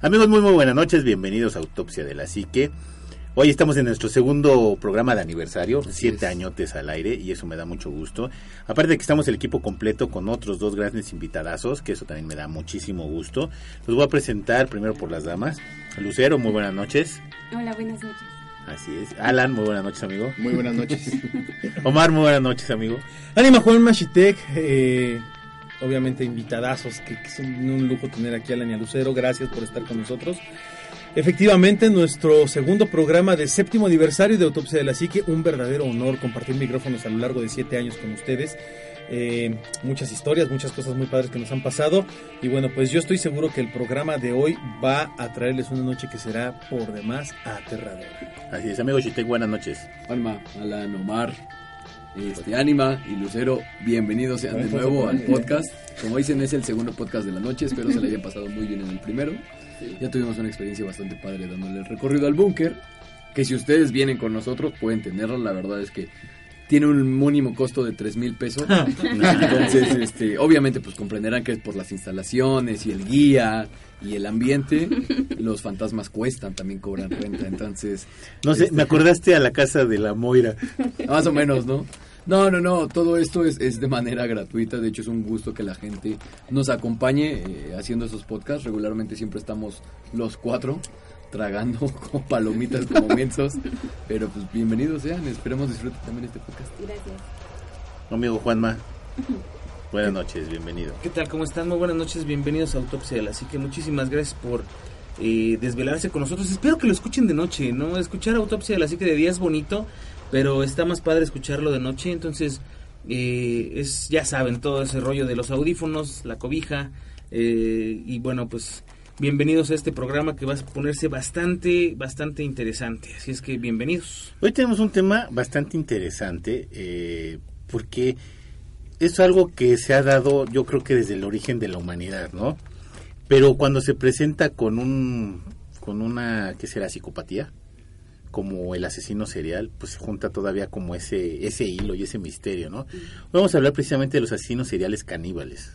Amigos, muy muy buenas noches, bienvenidos a Autopsia de la Psique. Hoy estamos en nuestro segundo programa de aniversario, siete añotes al aire, y eso me da mucho gusto. Aparte de que estamos el equipo completo con otros dos grandes invitadazos, que eso también me da muchísimo gusto. Los voy a presentar primero por las damas. Lucero, muy buenas noches. Hola, buenas noches. Así es. Alan, muy buenas noches, amigo. Muy buenas noches. Omar, muy buenas noches, amigo. Anima Juan Machitek, eh, obviamente invitadazos, que, que es un, lujo tener aquí a Alan y a Lucero. Gracias por estar con nosotros. Efectivamente, nuestro segundo programa de séptimo aniversario de Autopsia de la Psique, un verdadero honor compartir micrófonos a lo largo de siete años con ustedes. Eh, muchas historias, muchas cosas muy padres que nos han pasado. Y bueno, pues yo estoy seguro que el programa de hoy va a traerles una noche que será por demás aterradora. Así es, amigo Chitek, buenas noches. Alma, Alan, Omar, este, Anima y Lucero, bienvenidos sean de nuevo al podcast. Como dicen, es el segundo podcast de la noche, espero se le haya pasado muy bien en el primero. Ya tuvimos una experiencia bastante padre dándole el recorrido al búnker, que si ustedes vienen con nosotros pueden tenerlo, la verdad es que tiene un mínimo costo de 3 mil pesos. Entonces, este, obviamente, pues comprenderán que es por las instalaciones y el guía y el ambiente. Los fantasmas cuestan, también cobran renta. Entonces, No sé, este, me acordaste a la casa de la Moira. más o menos, ¿no? No, no, no, todo esto es, es de manera gratuita, de hecho es un gusto que la gente nos acompañe eh, haciendo esos podcasts, regularmente siempre estamos los cuatro tragando con palomitas como mensos, pero pues bienvenidos sean, esperemos disfruten también este podcast. Gracias. Amigo Juanma, buenas noches, bienvenido. ¿Qué tal? ¿Cómo están? Muy buenas noches, bienvenidos a Autopsia de la Psique. Muchísimas gracias por eh, desvelarse con nosotros. Espero que lo escuchen de noche, ¿no? Escuchar Autopsia de la Psique de día es bonito, pero está más padre escucharlo de noche. Entonces, eh, es ya saben, todo ese rollo de los audífonos, la cobija. eh, y bueno, pues bienvenidos a este programa que va a ponerse bastante, bastante interesante. Así es que bienvenidos. Hoy tenemos un tema bastante interesante eh, porque es algo que se ha dado yo creo que desde el origen de la humanidad, ¿no? Pero cuando se presenta con un con una ¿qué será? psicopatía como el asesino serial, pues se junta todavía como ese ese hilo y ese misterio, ¿no? Vamos a hablar precisamente de los asesinos seriales caníbales,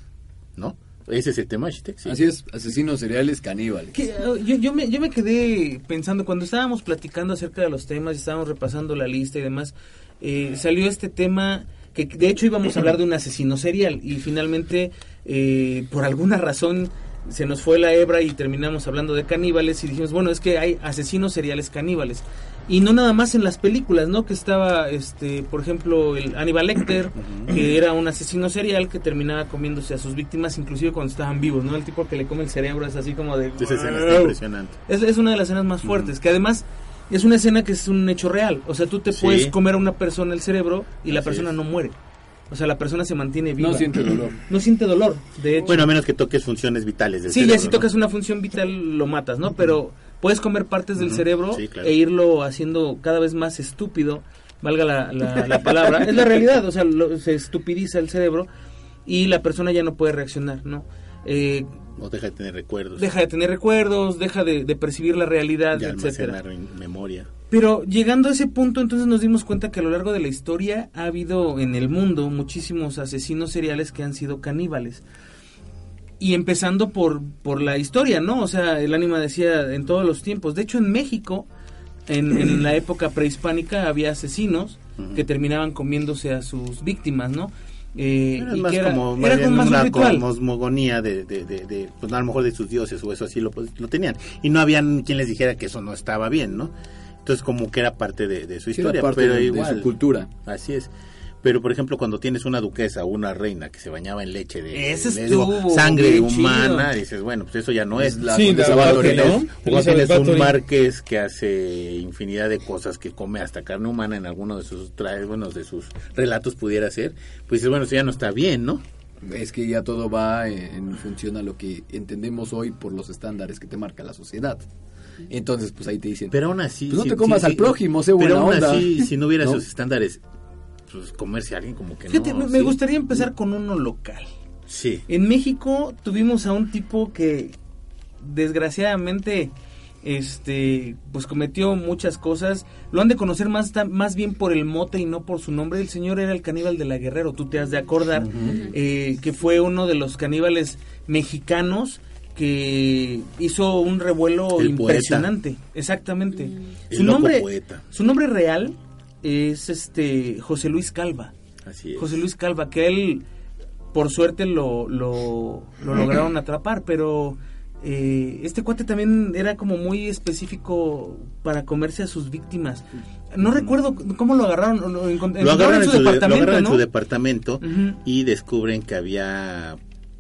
¿no? Ese es el tema, Shitek, sí. Así es, asesinos seriales caníbales. Que, eh, yo, yo, me, yo me quedé pensando, cuando estábamos platicando acerca de los temas, estábamos repasando la lista y demás, eh, salió este tema que de hecho íbamos a hablar de un asesino serial y finalmente eh, por alguna razón se nos fue la hebra y terminamos hablando de caníbales y dijimos, bueno, es que hay asesinos seriales caníbales. Y no nada más en las películas, ¿no? Que estaba, este, por ejemplo, el Aníbal Lecter, que era un asesino serial que terminaba comiéndose a sus víctimas, inclusive cuando estaban vivos, ¿no? El tipo que le come el cerebro es así como de... Esa escena está impresionante. Es, es una de las escenas más fuertes, que además es una escena que es un hecho real. O sea, tú te Sí. puedes comer a una persona el cerebro y la Así persona es. no muere. O sea, la persona se mantiene viva. No siente dolor. No siente dolor, de hecho. Bueno, a menos que toques funciones vitales del sí, cerebro, ya si ¿no? tocas una función vital lo matas, ¿no? Pero puedes comer partes del cerebro Sí, claro. e irlo haciendo cada vez más estúpido, valga la, la- la palabra. es la realidad, o sea, lo- se estupidiza el cerebro y la persona ya no puede reaccionar, ¿no? Eh, O deja de tener recuerdos. deja de tener recuerdos, deja de, de percibir la realidad, de etcétera. en memoria. Pero llegando a ese punto, entonces nos dimos cuenta que a lo largo de la historia ha habido en el mundo muchísimos asesinos seriales que han sido caníbales. Y empezando por, por la historia, ¿no? O sea, el ánima decía en todos los tiempos. De hecho, en México, en, en la época prehispánica, había asesinos que terminaban comiéndose a sus víctimas, ¿no? Eh, Era y más que era, como, era más como una ritual. cosmogonía de, de, de, de, pues a lo mejor de sus dioses o eso así lo, pues, lo tenían. Y no había quien les dijera que eso no estaba bien, ¿no? Entonces como que era parte de, de su Sí, era historia, parte pero de- de su cultura. Así es. Pero por ejemplo cuando tienes una duquesa o una reina que se bañaba en leche de, Ese de- estuvo digo, sangre humana, chido. dices, bueno, pues eso ya no es. La Sí, la Bathory, Bathory, ¿no? cuando tienes un marqués que hace infinidad de cosas, que come hasta carne humana en alguno de sus trajes, bueno, de sus relatos pudiera ser, pues dices, bueno, eso ya no está bien, ¿no? Es que ya todo va en, en función a lo que entendemos hoy por los estándares que te marca la sociedad. Entonces, pues ahí te dicen, Pero aún así... Pues no si- te comas si- al prójimo, sé Pero buena aún onda. así, si no hubiera ¿No? esos estándares, pues comerse a alguien como que Fíjate, no... me- me ¿sí? gustaría empezar con uno local. Sí. En México tuvimos a un tipo que desgraciadamente este pues cometió muchas cosas. Lo han de conocer más, más bien por el mote y no por su nombre. El señor era el caníbal de la Guerrero, tú te has de acordar, eh, que fue uno de los caníbales mexicanos que hizo un revuelo El poeta. impresionante. Exactamente. El Su nombre, poeta. su nombre real es este José Luis Calva. Así es. José Luis Calva, que él por suerte lo, lo, lo lograron atrapar, pero eh, este cuate también era como muy específico para comerse a sus víctimas. No recuerdo cómo lo agarraron, lo, Lo agarran, en su, de- lo departamento, agarran en su departamento y descubren que había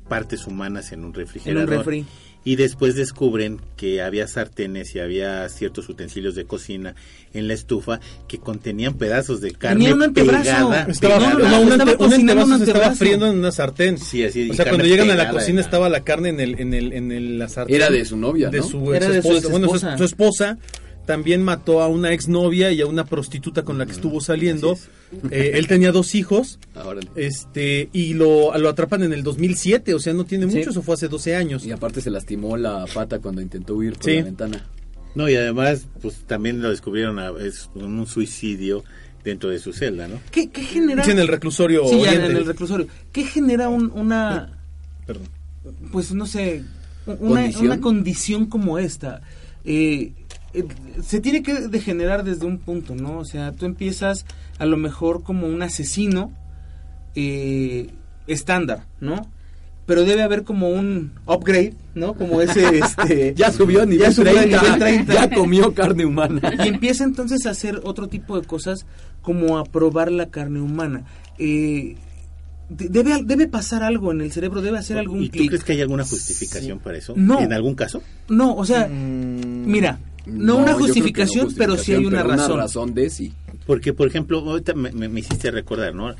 partes humanas en un En refrigerador. un refri. Y después descubren que había sartenes y había ciertos utensilios de cocina en la estufa que contenían pedazos de carne Tenía un antebrazo. pegada. Estaba, no, pegada. no, un, estaba ante- un cocinando antebrazo un se estaba friendo en una sartén. Sí, así, y O sea, cuando llegan a la cocina en estaba la carne en el en el en el, la sartén. Era de su novia, de ¿no? su de su esposa. Bueno, su, exesposa. su esposa también mató a una exnovia y a una prostituta con la que estuvo saliendo. Así Eh, él tenía dos hijos. Ahora, Este, y lo, lo atrapan en el 2007, o sea, no tiene Sí. mucho, eso fue hace 12 años. y aparte se lastimó la pata cuando intentó huir por Sí. la ventana. No, y además, pues también lo descubrieron a, es un suicidio dentro de su celda, ¿no? ¿Qué, qué genera? Sí, en el reclusorio Sí, ya en el reclusorio. ¿Qué genera un- una, Perdón. pues no sé, una ¿Condición? una condición como esta. Eh, eh, se tiene que degenerar desde un punto, ¿no? O sea, tú empiezas a lo mejor como un asesino eh, estándar, ¿no? Pero debe haber como un upgrade, ¿no? Como ese, este... Ya subió a nivel, ya subió a 30, nivel 30. ya comió carne humana. Y empieza entonces a hacer otro tipo de cosas como a probar la carne humana. Eh, de- debe, debe pasar algo en el cerebro, debe hacer algún ¿Y tú crees que hay alguna justificación para eso? No. ¿En algún caso? No, o sea, Mm, mira, no, una no justificación, pero sí hay una pero razón. Una razón de sí. Porque, por ejemplo, ahorita me, me- me hiciste recordar, ¿no?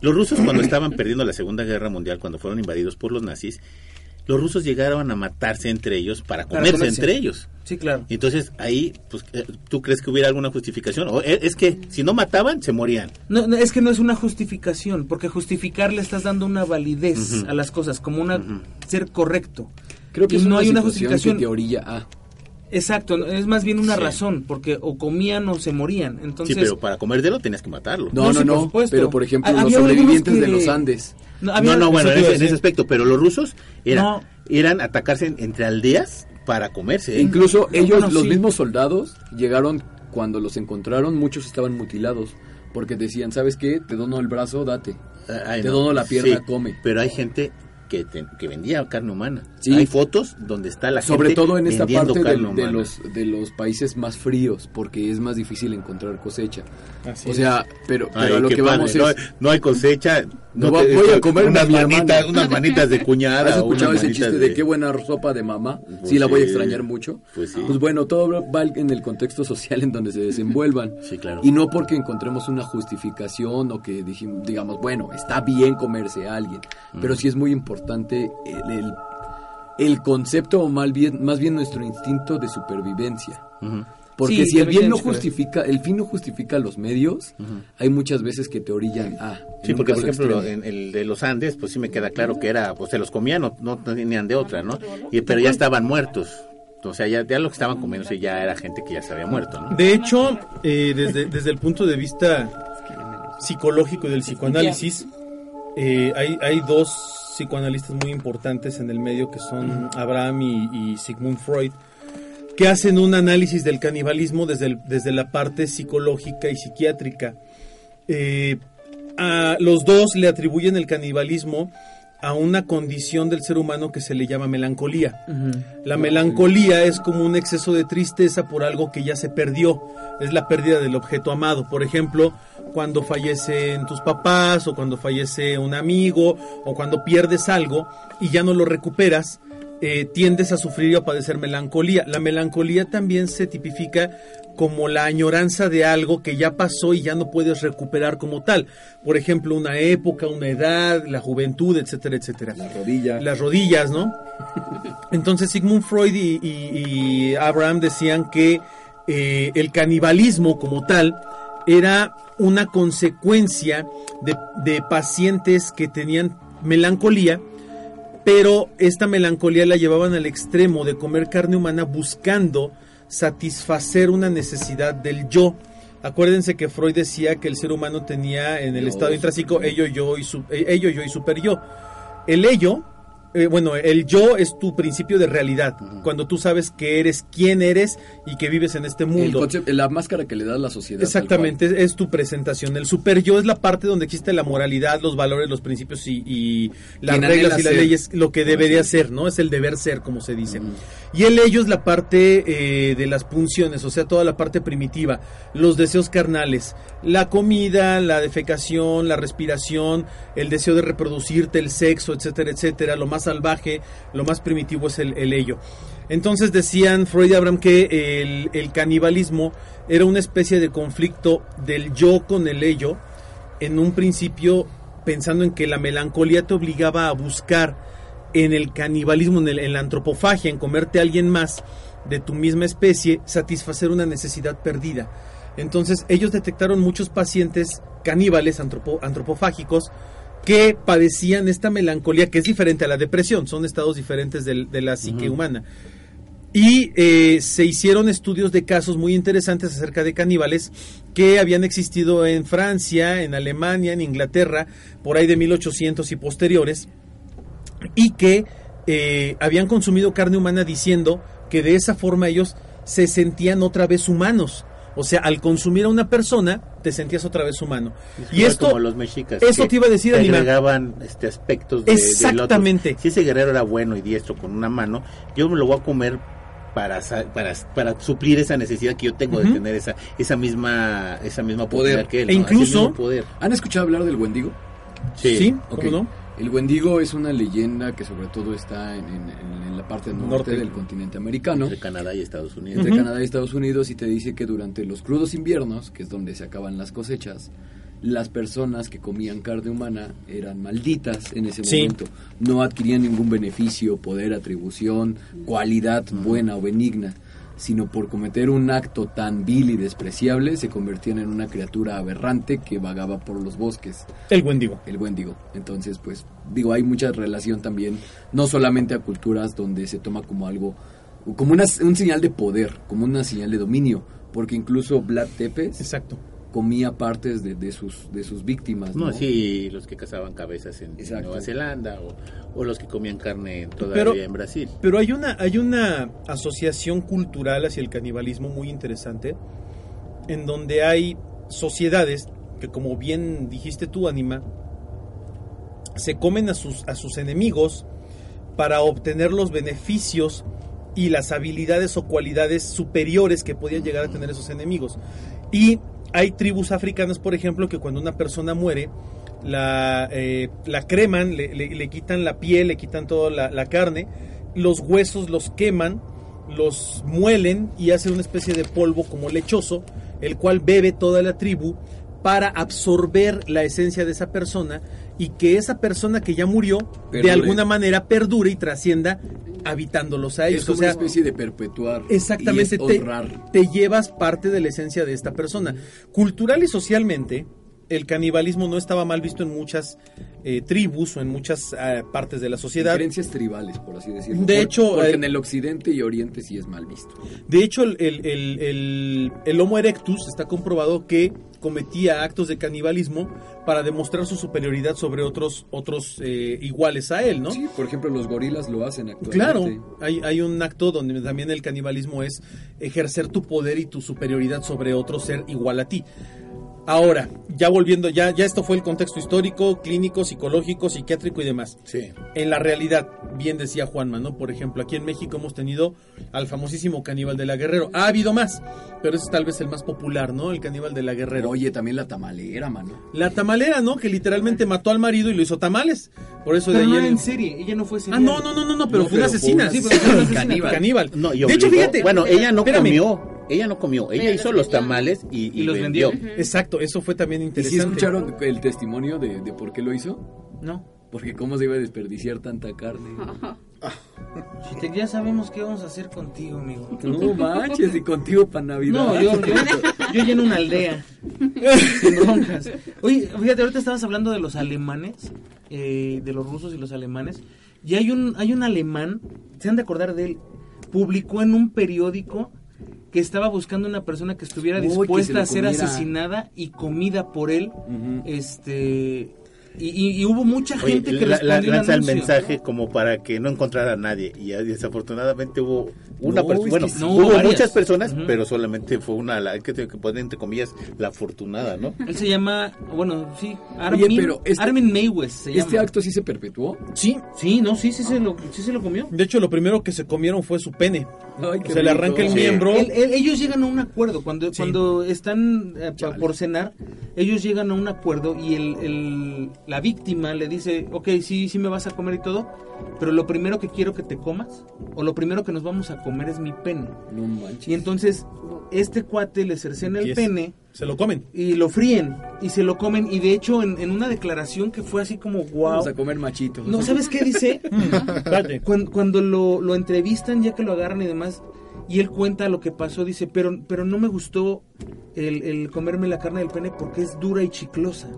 Los rusos cuando estaban perdiendo la Segunda Guerra Mundial, cuando fueron invadidos por los nazis, los rusos llegaron a matarse entre ellos para comerse, entre ellos. Sí, claro. Entonces ahí, pues, eh, ¿tú crees que hubiera alguna justificación? O es, es que si no mataban, se morían. No, no, es que no es una justificación, porque justificar le estás dando una validez a las cosas, como una ser correcto. Creo que Y es no una hay una justificación. que te orilla a. Exacto, es más bien una Sí. razón, porque o comían o se morían. Entonces, sí, pero para comértelo tenías que matarlo. No, No, no, sí, por. Pero por ejemplo, los sobrevivientes de los Andes. no, No, había- no, bueno, en ese, en decir. ese aspecto, pero los rusos eran, No. eran atacarse en- entre aldeas para comerse. ¿eh? Incluso No, ellos, bueno, los sí. mismos soldados, llegaron cuando los encontraron, muchos estaban mutilados. Porque decían, ¿sabes qué? Te dono el brazo, date. Ay, Te dono la pierna, come. Pero hay gente que, te- que vendía carne humana. Sí. Hay fotos donde está la Sobre gente todo en esta vendiendo parte de, los, de los países más fríos, porque es más difícil encontrar cosecha. Así o es. sea, pero, pero Ay, a lo que padre, vamos no, es... no hay cosecha. No va- voy a comerme unas manitas, unas manitas de cuñada. ¿Has o escuchado ese chiste de... qué buena sopa de mamá? Pues sí, la voy a extrañar mucho. Pues sí. bueno, todo va en el contexto social en donde se desenvuelvan. Sí, claro. Y no porque encontremos una justificación o que digamos, bueno, está bien comerse a alguien. Pero sí es muy importante el, el, el concepto o mal bien, más bien nuestro instinto de supervivencia. Porque Sí, si el bien no justifica, el fin no justifica los medios, hay muchas veces que te orillan a. Sí, porque por ejemplo en el de los Andes, pues sí me queda claro que era, pues se los comían, no, no tenían de otra, ¿no? Y, pero ya estaban muertos. O sea, ya, ya lo que estaban comiendo sí, ya era gente que ya se había muerto, ¿no? De hecho, eh, desde, desde el punto de vista psicológico y del psicoanálisis, eh, hay, hay dos psicoanalistas muy importantes en el medio que son Abraham y, y Sigmund Freud, que hacen un análisis del canibalismo desde, el- desde la parte psicológica y psiquiátrica. Eh, a los dos le atribuyen el canibalismo a una condición del ser humano que se le llama melancolía. La melancolía es como un exceso de tristeza por algo que ya se perdió. Es la pérdida del objeto amado. Por ejemplo, cuando fallecen tus papás o cuando fallece un amigo o cuando pierdes algo y ya no lo recuperas, eh, tiendes a sufrir y a padecer melancolía. La melancolía también se tipifica como la añoranza de algo que ya pasó y ya no puedes recuperar como tal. Por ejemplo, una época, una edad, la juventud, etcétera, etcétera. La rodilla. Las rodillas, ¿no? Entonces Sigmund Freud y, y- y Abraham decían que eh, el canibalismo como tal era una consecuencia de, de pacientes que tenían melancolía, pero esta melancolía la llevaban al extremo de comer carne humana buscando satisfacer una necesidad del yo. Acuérdense que Freud decía que el ser humano tenía en el Yo, estado yo. ello, yo y su- eh, ello, yo y super yo. El ello, eh, bueno, el yo es tu principio de realidad, cuando tú sabes que eres quién eres y que vives en este El mundo. concepto- la máscara que le da a la sociedad. Exactamente, es, es tu presentación. El super yo es la parte donde existe la moralidad, los valores, los principios y, y las reglas y las ser. leyes, lo que debería ser, ¿no? Es el deber ser, como se dice. Y el ello es la parte eh, de las punciones, o sea, toda la parte primitiva, los deseos carnales, la comida, la defecación, la respiración, el deseo de reproducirte, el sexo, etcétera, etcétera. Lo más salvaje, lo más primitivo es el, el ello. Entonces decían Freud y Abraham que el, el canibalismo era una especie de conflicto del yo con el ello, en un principio pensando en que la melancolía te obligaba a buscar en el canibalismo, en, en la antropofagia, en comerte a alguien más de tu misma especie, satisfacer una necesidad perdida. Entonces ellos detectaron muchos pacientes caníbales antropo- antropofágicos que padecían esta melancolía que es diferente a la depresión, son estados diferentes de la psique humana. Y eh, se hicieron estudios de casos muy interesantes acerca de caníbales que habían existido en Francia, en Alemania, en Inglaterra, por ahí de 1800 y posteriores, y que eh, habían consumido carne humana diciendo que de esa forma ellos se sentían otra vez humanos. O sea, al consumir a una persona, te sentías otra vez humano. Y Igual esto, como los mexicas. eso que te iba a decir, que Anima. agregaban este, aspectos de, del otro. Exactamente. Si ese guerrero era bueno y diestro con una mano, yo me lo voy a comer para, para, para suplir esa necesidad que yo tengo de tener esa, esa misma esa misma Poder. que él. E ¿no? Ese incluso- mismo poder. ¿Han escuchado hablar del Wendigo? sí, Ok. ¿cómo no? El Wendigo es una leyenda que sobre todo está en, en- en- en la parte norte, Norte. del continente americano, Entre Canadá y Estados Unidos. entre. Canadá y Estados Unidos, y te dice que durante los crudos inviernos, que es donde se acaban las cosechas, las personas que comían carne humana eran malditas en ese Sí. momento. No adquirían ningún beneficio, poder, atribución, cualidad buena o benigna, sino por cometer un acto tan vil y despreciable se convertían en una criatura aberrante que vagaba por los bosques El Wendigo. el Wendigo. Entonces, pues, digo, hay mucha relación también, no solamente a culturas donde se toma como algo, como una, un señal de poder, como una señal de dominio, porque incluso Vlad Tepes Exacto. Comía partes de, de sus, de sus víctimas, ¿no? No, sí, los que cazaban cabezas en Exacto. Nueva Zelanda o, o los que comían carne todavía Pero- en Brasil. Pero hay una, hay una asociación cultural hacia el canibalismo muy interesante, en donde hay sociedades que, como bien dijiste tú, Anima, se comen a sus, a sus enemigos para obtener los beneficios y las habilidades o cualidades superiores que podían llegar a tener esos enemigos. Y hay tribus africanas, por ejemplo, que cuando una persona muere, la, eh, la creman, le, le- le quitan la piel, le quitan toda la, la carne, los huesos los queman, los muelen y hacen una especie de polvo como lechoso, el cual bebe toda la tribu para absorber la esencia de esa persona y que esa persona que ya murió de alguna manera perdure y trascienda habitándolos a ellos. Es como o sea, una especie de perpetuar. Exactamente, y es te, honrar. te llevas parte de la esencia de esta persona. Cultural y socialmente, el canibalismo no estaba mal visto en muchas eh, tribus o en muchas eh, partes de la sociedad. Diferencias tribales, por así decirlo. De Por- hecho, porque eh, en el occidente y oriente sí es mal visto. De hecho, el, el- el- el- el Homo erectus está comprobado que cometía actos de canibalismo para demostrar su superioridad sobre otros, otros eh, iguales a él, ¿no? Sí, por ejemplo, los gorilas lo hacen actualmente. Claro, hay, hay un acto donde también el canibalismo es ejercer tu poder y tu superioridad sobre otro ser igual a ti. Ahora, ya volviendo, ya, ya esto fue el contexto histórico, clínico, psicológico, psiquiátrico y demás. Sí. En la realidad, bien decía Juanma, ¿no? Por ejemplo, aquí en México hemos tenido al famosísimo caníbal de la Guerrero. Ha habido más, pero ese es tal vez el más popular, ¿no? El caníbal de la Guerrero. Oye, también la tamalera, mano. La tamalera, ¿no? Que literalmente mató al marido y lo hizo tamales. Por eso de Pero ahí no el- era en serie, ella no fue Ah, serial. no, no, no, no, no, pero No, fue una pero fue asesina. una Sí, fue una asesina. Caníbal. Caníbal. No, de hecho, fíjate. Bueno, ella no espérame. comió. Ella no comió. Ella hizo los tamales y, y Y los vendió. vendió. Exacto, eso fue también ¿Y interesante. si escucharon el testimonio de, de por qué lo hizo? No. Porque cómo se iba a desperdiciar tanta carne. Si te- ya sabemos qué vamos a hacer contigo, amigo. No manches, y contigo para Navidad. No, yo, yo, yo lleno una aldea. sin broncas. Oye, fíjate, ahorita estabas hablando de los alemanes, eh, de los rusos y los alemanes. Y hay un, hay un alemán, se han de acordar de él, publicó en un periódico que estaba buscando una persona que estuviera Uy, que se dispuesta a ser asesinada y comida por él. Este. Y, y- y hubo mucha Oye, gente que la- respondió el lanza el mensaje como para que no encontrara a nadie. Y ya desafortunadamente hubo una No, persona. Bueno. No, hubo varias. muchas personas, pero solamente fue una, la que tengo que poner entre comillas, la afortunada, ¿no? Él se llama, bueno, sí, Armin, pero este- Armin Meiwes se llama. ¿Este acto sí se perpetuó? Sí, Sí, no, sí, sí se lo, sí se lo comió. de hecho lo primero que se comieron fue su pene. Ay, qué Se le arranca el Sí. miembro. Ellos llegan a un acuerdo cuando, Sí. cuando están eh, por cenar ellos llegan a un acuerdo y el, el- la víctima le dice ok sí sí me vas a comer y todo pero lo primero que quiero que te comas o lo primero que nos vamos a comer es mi pene No manches. y entonces este cuate le cercena el pene Se lo comen. y lo fríen y se lo comen y de hecho en, en una declaración que fue así como wow Vamos a comer machito. no sabes qué dice cuando, cuando lo, lo entrevistan, ya que lo agarran y demás, y él cuenta lo que pasó, dice, pero, pero no me gustó el, el comerme la carne del pene porque es dura y chiclosa.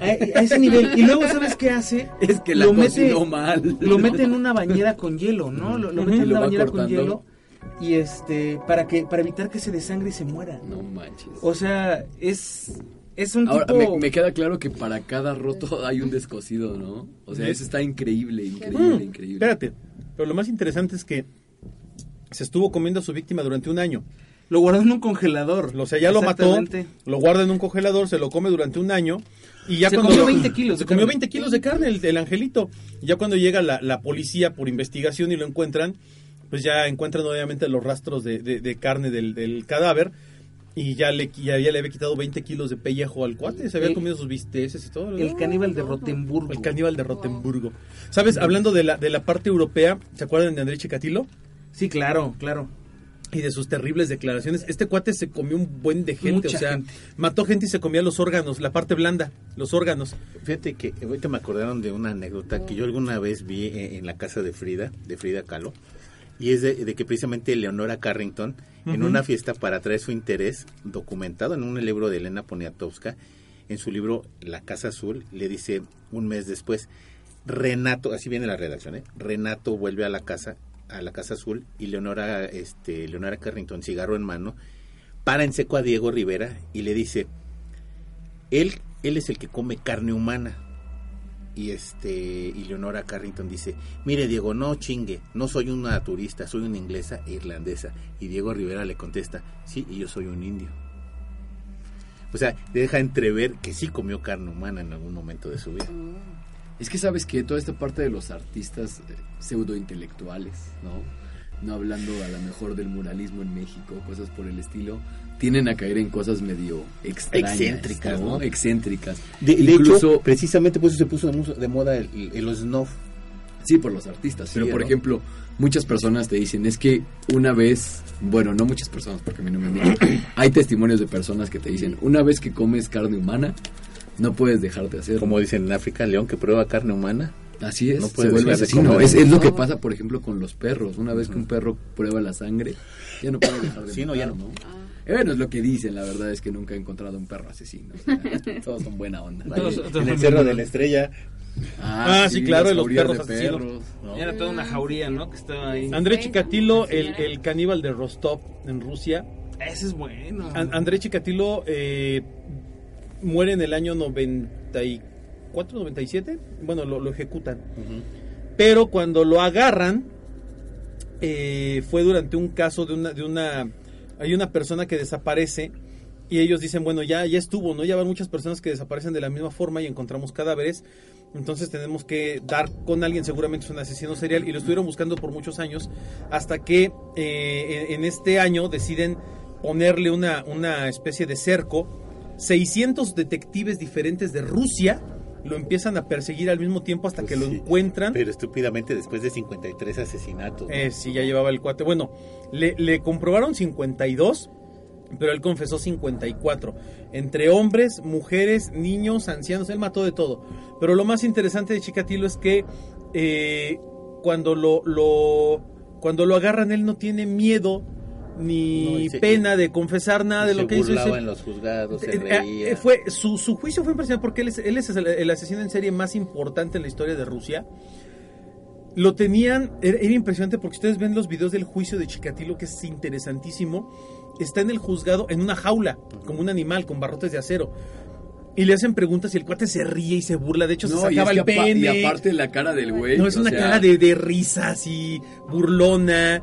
A, a ese nivel. Y luego, ¿sabes qué hace? Es que la cocinó mal. Lo mete en una bañera con hielo, ¿no? Lo, lo mete en lo una bañera con hielo. Y este, para que, para evitar que se desangre y se muera. No manches. O sea, es, es un Ahora, tipo... me, me queda claro que para cada roto hay un descosido, ¿no? O sea, eso está increíble, increíble, Mm, increíble. Espérate, pero lo más interesante es que se estuvo comiendo a su víctima durante un año. Lo guardó en un congelador. O sea, ya lo mató, lo guarda en un congelador, se lo come durante un año y ya Se cuando comió lo- 20 kilos se de comió carne. 20 kilos de carne el, el angelito. Y ya cuando llega la, la policía por investigación y lo encuentran, pues ya encuentran obviamente los rastros de, de- de carne del, del cadáver y ya le, ya, ya le había quitado 20 kilos de pellejo al cuate, se había El- comido sus bisteces y todo. El caníbal de Rotemburgo. El caníbal de Rotemburgo. ¿Sabes? Hablando de la, de la parte europea, ¿se acuerdan de André Chikatilo? Sí, claro, claro. Y de sus terribles declaraciones. Este cuate se comió un buen de gente, Mucha o sea, gente. mató gente y se comía los órganos, la parte blanda, los órganos. Fíjate que ahorita me acordaron de una anécdota que yo alguna vez vi en, en la casa de Frida, de Frida Kahlo, y es de, de que precisamente Leonora Carrington, en una fiesta para traer su interés documentado en un libro de Elena Poniatowska, en su libro La Casa Azul, le dice un mes después, Renato, así viene la redacción, ¿eh? Renato vuelve a la casa, a la Casa Azul, y Leonora, este, Leonora Carrington, cigarro en mano, para en seco a Diego Rivera y le dice, él, él es el que come carne humana. Y este, y Leonora Carrington dice, mire Diego, no chingue, no soy una turista, soy una inglesa e irlandesa. Y Diego Rivera le contesta, sí, y yo soy un indio. O sea, deja entrever que sí comió carne humana en algún momento de su vida. Es que sabes que toda esta parte de los artistas eh, pseudointelectuales, ¿no? No hablando a lo mejor del muralismo en México, cosas por el estilo, tienen a caer en cosas medio extrañas, Excéntricas, ¿no? Excéntricas. De, de Incluso, hecho, precisamente por eso se puso de, moda el, el, el snuff. sí, por los artistas, pero por ¿no? ejemplo, muchas personas te dicen, es que una vez, bueno, no muchas personas, porque a mí no me dicho, hay testimonios de personas que te dicen, una vez que comes carne humana, no puedes dejar de hacerlo. Como dicen en África, león que prueba carne humana. Así es, No se puedes vuelve asesino. Es, es lo que pasa, por ejemplo, con los perros. Una vez que un perro prueba la sangre, ya no puede dejar de Sí, no, ya matar, no. Eh, Bueno, es lo que dicen, la verdad es que nunca he encontrado un perro asesino. o sea, todos son buena onda. Todos- En el Cerro de la Estrella. Ah, sí, claro, de los perros de asesinos. perros. ¿no? Era toda una jauría, ¿no? Que estaba ahí. André Chikatilo, el, el caníbal de Rostov en Rusia. Ese es bueno. An- André Chikatilo eh, muere en el año 94, 97. Bueno, lo, lo ejecutan. Pero cuando lo agarran, eh, fue durante un caso de una, de una, hay una persona que desaparece y ellos dicen, bueno, ya, ya estuvo, ¿no? Ya van muchas personas que desaparecen de la misma forma y encontramos cadáveres. Entonces tenemos que dar con alguien, seguramente es un asesino serial, y lo estuvieron buscando por muchos años, hasta que eh, en, en este año deciden ponerle una, una especie de cerco. 600 detectives diferentes de Rusia lo empiezan a perseguir al mismo tiempo hasta que lo Sí, encuentran. Pero estúpidamente después de 53 asesinatos. ¿no? Eh, sí, ya llevaba el cuate. Bueno, le, le comprobaron 52, pero él confesó 54. Entre hombres, mujeres, niños, ancianos, él mató de todo. Pero lo más interesante de Chikatilo es que eh, cuando lo, lo cuando lo agarran él no tiene miedo ni No, se- pena de confesar nada de se lo que hizo. burlaba Ese- en los juzgados, se eh, reía. eh, fue, su, su juicio fue impresionante porque él es, él es el, el asesino en serie más importante en la historia de Rusia. Lo tenían, era, era impresionante porque ustedes ven los videos del juicio de Chikatilo, que es interesantísimo. Está en el juzgado en una jaula, como un animal, con barrotes de acero. Y le hacen preguntas y el cuate se ríe y se burla. De hecho, se No, sacaba el apa- y pene. aparte la cara del güey. no, es una sea, cara de, de risas y burlona.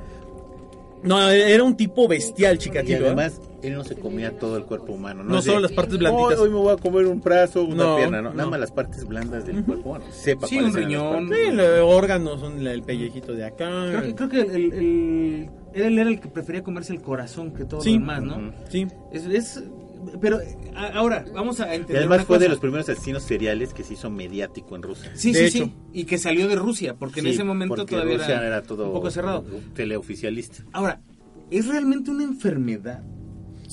No, era un tipo bestial, y Chikatilo. ¿eh? además, él no se comía todo el cuerpo humano. No Es solo de, las partes blanditas. "Oh, hoy me voy a comer un brazo, una No, pierna, ¿no? Nada no. más las partes blandas del cuerpo. Bueno, sepa Sí, un riñón. Sí, los órganos son el pellejito de acá. Creo que, creo que el, el- el- él era el que prefería comerse el corazón que todo Sí. lo demás, ¿no? Sí. Es, es- pero a- ahora vamos a Y entender además una fue de los primeros asesinos seriales que se hizo mediático en Rusia. Sí, De sí, hecho. sí. Y que salió de Rusia, porque en Sí, ese momento todavía Rusia era, todo un poco cerrado. teleoficialista. Ahora, ¿es realmente una enfermedad?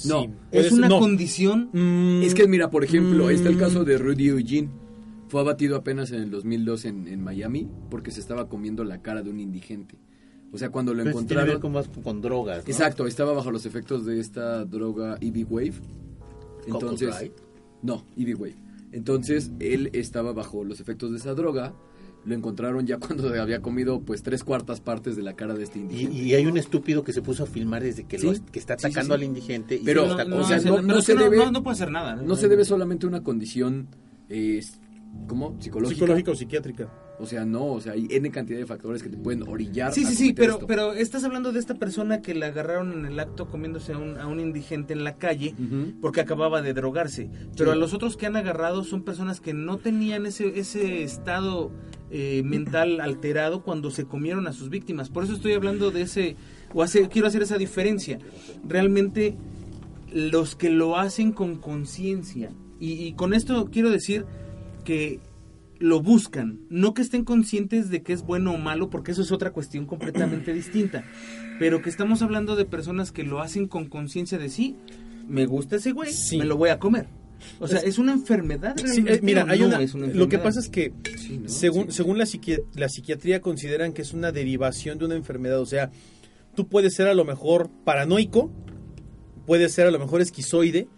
No. Sí. ¿Es una no. condición? Mm, Es que mira, por ejemplo, está el mm, caso de Rudy Eugene. Fue abatido apenas en el 2002 en, en Miami porque se estaba comiendo la cara de un indigente. O sea, cuando lo Pues tiene que ver encontraron... con, más con drogas. ¿no? Exacto, estaba bajo los efectos de esta droga EV Wave. Coco Entonces, no, Wave. Entonces, él estaba bajo los efectos de esa droga. Lo encontraron ya cuando había comido pues tres cuartas partes de la cara de este Y, indigente. y hay un estúpido que se puso a filmar desde que, lo- que está sí, sí, atacando sí. al indigente y Pero, o sea, no- se debe- no, puede hacer nada. No se debe solamente a una condición, eh, ¿cómo? Psicológica. psicológica o psiquiátrica. O sea, no, o sea, hay N cantidad de factores que te pueden orillar. Sí, a sí, sí, pero, esto. pero estás hablando de esta persona que la agarraron en el acto comiéndose a un, a un indigente en la calle porque acababa de drogarse. Pero Sí. a los otros que han agarrado son personas que no tenían ese, ese estado eh, mental alterado cuando se comieron a sus víctimas. Por eso estoy hablando de ese, o hace, quiero hacer esa diferencia. Realmente los que lo hacen con conciencia, y, y con esto quiero decir que lo buscan, no que estén conscientes de que es bueno o malo, porque eso es otra cuestión completamente distinta, pero que estamos hablando de personas que lo hacen con conciencia de sí, me gusta ese güey, Sí. me lo voy a comer. O sea, es, una enfermedad. Sí, realmente, eh, mira, hay no una, es una lo que pasa es que Sí, ¿no? según, según la, psiqui- la psiquiatría consideran que es una derivación de una enfermedad. O sea, tú puedes ser a lo mejor paranoico, puedes ser a lo mejor esquizoide,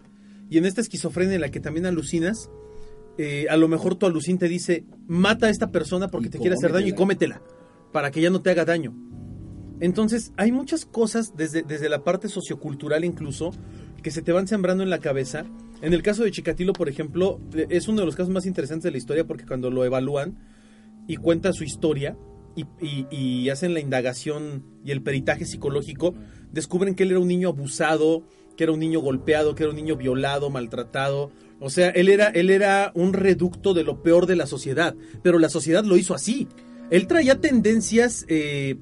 y en esta esquizofrenia en la que también alucinas, eh, a lo mejor tu alucín te dice, mata a esta persona porque Y te quiere hacer daño y cómetela, para que ya no te haga daño. Entonces, hay muchas cosas desde, desde la parte sociocultural incluso que se te van sembrando en la cabeza. En el caso de Chikatilo, por ejemplo, eh, es uno de los casos más interesantes de la historia porque cuando lo evalúan y cuenta su historia y, y- y hacen la indagación y el peritaje psicológico, descubren que él era un niño abusado, que era un niño golpeado, que era un niño violado, maltratado. O sea, él era, él era un reducto de lo peor de la sociedad, pero la sociedad lo hizo así. Él traía tendencias eh,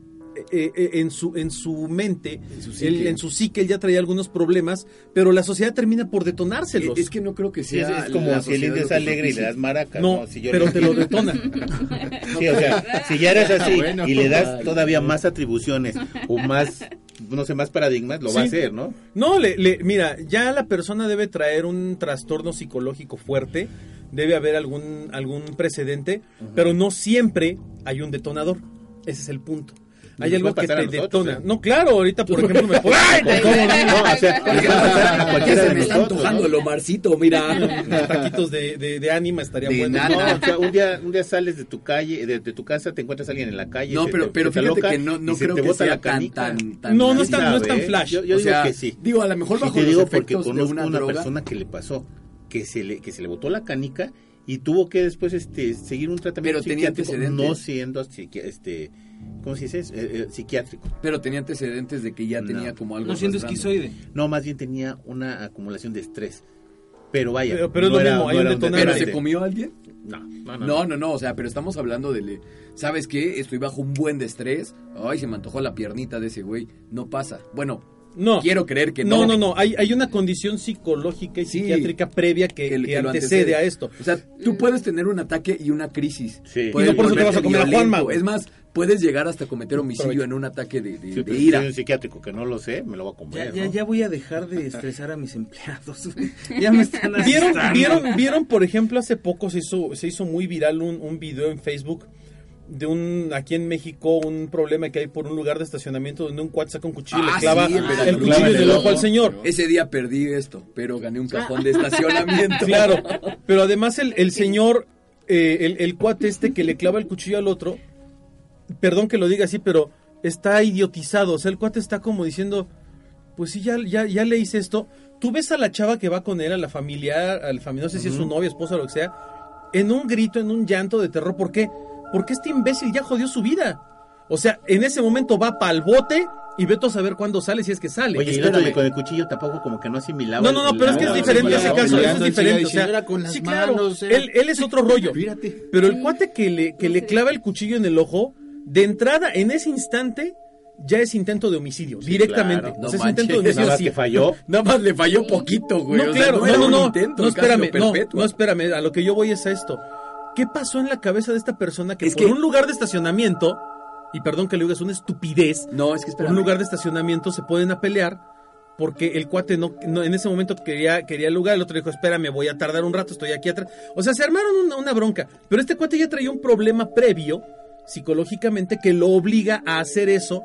eh, eh, en, su, en su mente, En su él- psique. en su psique, él ya traía algunos problemas, pero la sociedad termina por detonárselos. Es que no creo que Sí, es, sea. es como la si el sociedad indio lo es alegre y le das maracas. no, Si yo pero le- te lo detona. Sí, o sea, si ya eres así Bueno, y le das todavía más atribuciones o más, no sé, más paradigmas, lo va a hacer, ¿no? No, le, le- mira, ya la persona debe traer un trastorno psicológico fuerte, debe haber algún, algún precedente, pero no siempre hay un detonador. Ese es el punto. Hay algo que te nosotros, detona. ¿eh? No, claro, ahorita por ejemplo me puedo... ¿Cómo no? No, o sea, a se de me está antojando ¿no? el Omarcito, mira. Unos taquitos de, de, de ánima estaría De bueno. nada. No, o sea, un día, un día sales de tu calle, de, de tu casa, te encuentras a alguien en la calle. No, pero, te- pero te fíjate que no, no creo te que bota sea la tan, canica. tan, tan No, no así, está- no es tan ¿Sabe? flash. Yo, yo o digo sea, que sí. Digo, a lo mejor Sí bajo te los digo porque conozco una, persona que le pasó, que se le, que se le botó la canica y tuvo que después este seguir un tratamiento Pero tenía antecedentes. no siendo este ¿cómo se dice? Eh, eh, psiquiátrico. Pero tenía antecedentes de que ya No. tenía como algo. No siendo esquizoide. No, más bien tenía una acumulación de estrés. Pero vaya, Pero- pero es lo mismo, hay un era detonante. ¿Pero se comió a alguien? No, no, no. No, no, no, o sea, pero estamos hablando de, le- ¿sabes qué? Estoy bajo un buen de estrés. Ay, se me antojó la piernita de ese güey. No pasa. Bueno, No. quiero creer que no, no. no, no, hay, hay una condición psicológica y Sí. psiquiátrica previa que, que- que que lo antecede a esto. O sea, tú puedes tener un ataque y una crisis. Sí. Puedes Y no por eso te vas a comer a violento. Juanma. Es más, puedes llegar hasta cometer homicidio en un ataque de, de- Sí, de pero si ira. soy un psiquiátrico que no lo sé, me lo voy a comer. ya, ¿no? ya voy a dejar de estresar a mis empleados. ya me están ¿Vieron, vieron, vieron, por ejemplo, hace poco se hizo, se hizo muy viral un, un video en Facebook de un, aquí en México, un problema que hay por un lugar de estacionamiento donde un cuate saca un cuchillo y Ah, le clava sí, el cuchillo en el Clava ojo al señor. Ese día perdí esto, pero gané un cajón de estacionamiento. Claro, pero además el, el señor, eh, el, el cuate este que le clava el cuchillo al otro, perdón que lo diga así, pero está idiotizado. O sea, el cuate está como diciendo, pues sí, ya, ya, ya le hice esto. Tú ves a la chava que va con él, a la familia, al familiar, no sé si es su novia, esposa o lo que sea, en un grito, en un llanto de terror. ¿Por qué? Porque este imbécil ya jodió su vida. O sea, en ese momento va para el bote y vete a saber cuándo sale, si es que sale. Oye, de con el cuchillo tampoco como que no asimilaba. No, no, no, el- pero es que es diferente ese caso, eso es diferente. O sea, Era con las sí, claro, manos, era- él, él es otro rollo. Pero el cuate que le, que le clava el cuchillo en el ojo, de entrada, en ese instante, ya es intento de homicidio, directamente. claro. O sea, No es intento de homicidio. Nada sí. que falló. Nada más le falló poquito, güey. No, O sea, claro, no, no, no, intento, no, espérame, no, no, espérame, a lo que yo voy es a esto. ¿Qué pasó en la cabeza de esta persona que Es por que- un lugar de estacionamiento, y perdón que le diga, es una estupidez, No, es que por un lugar de estacionamiento se pueden a pelear porque el cuate no, no- en ese momento quería, quería el lugar, el otro dijo, espérame, voy a tardar un rato, estoy aquí atrás. O sea, se armaron una, una bronca, pero este cuate ya traía un problema previo, psicológicamente, que lo obliga a hacer eso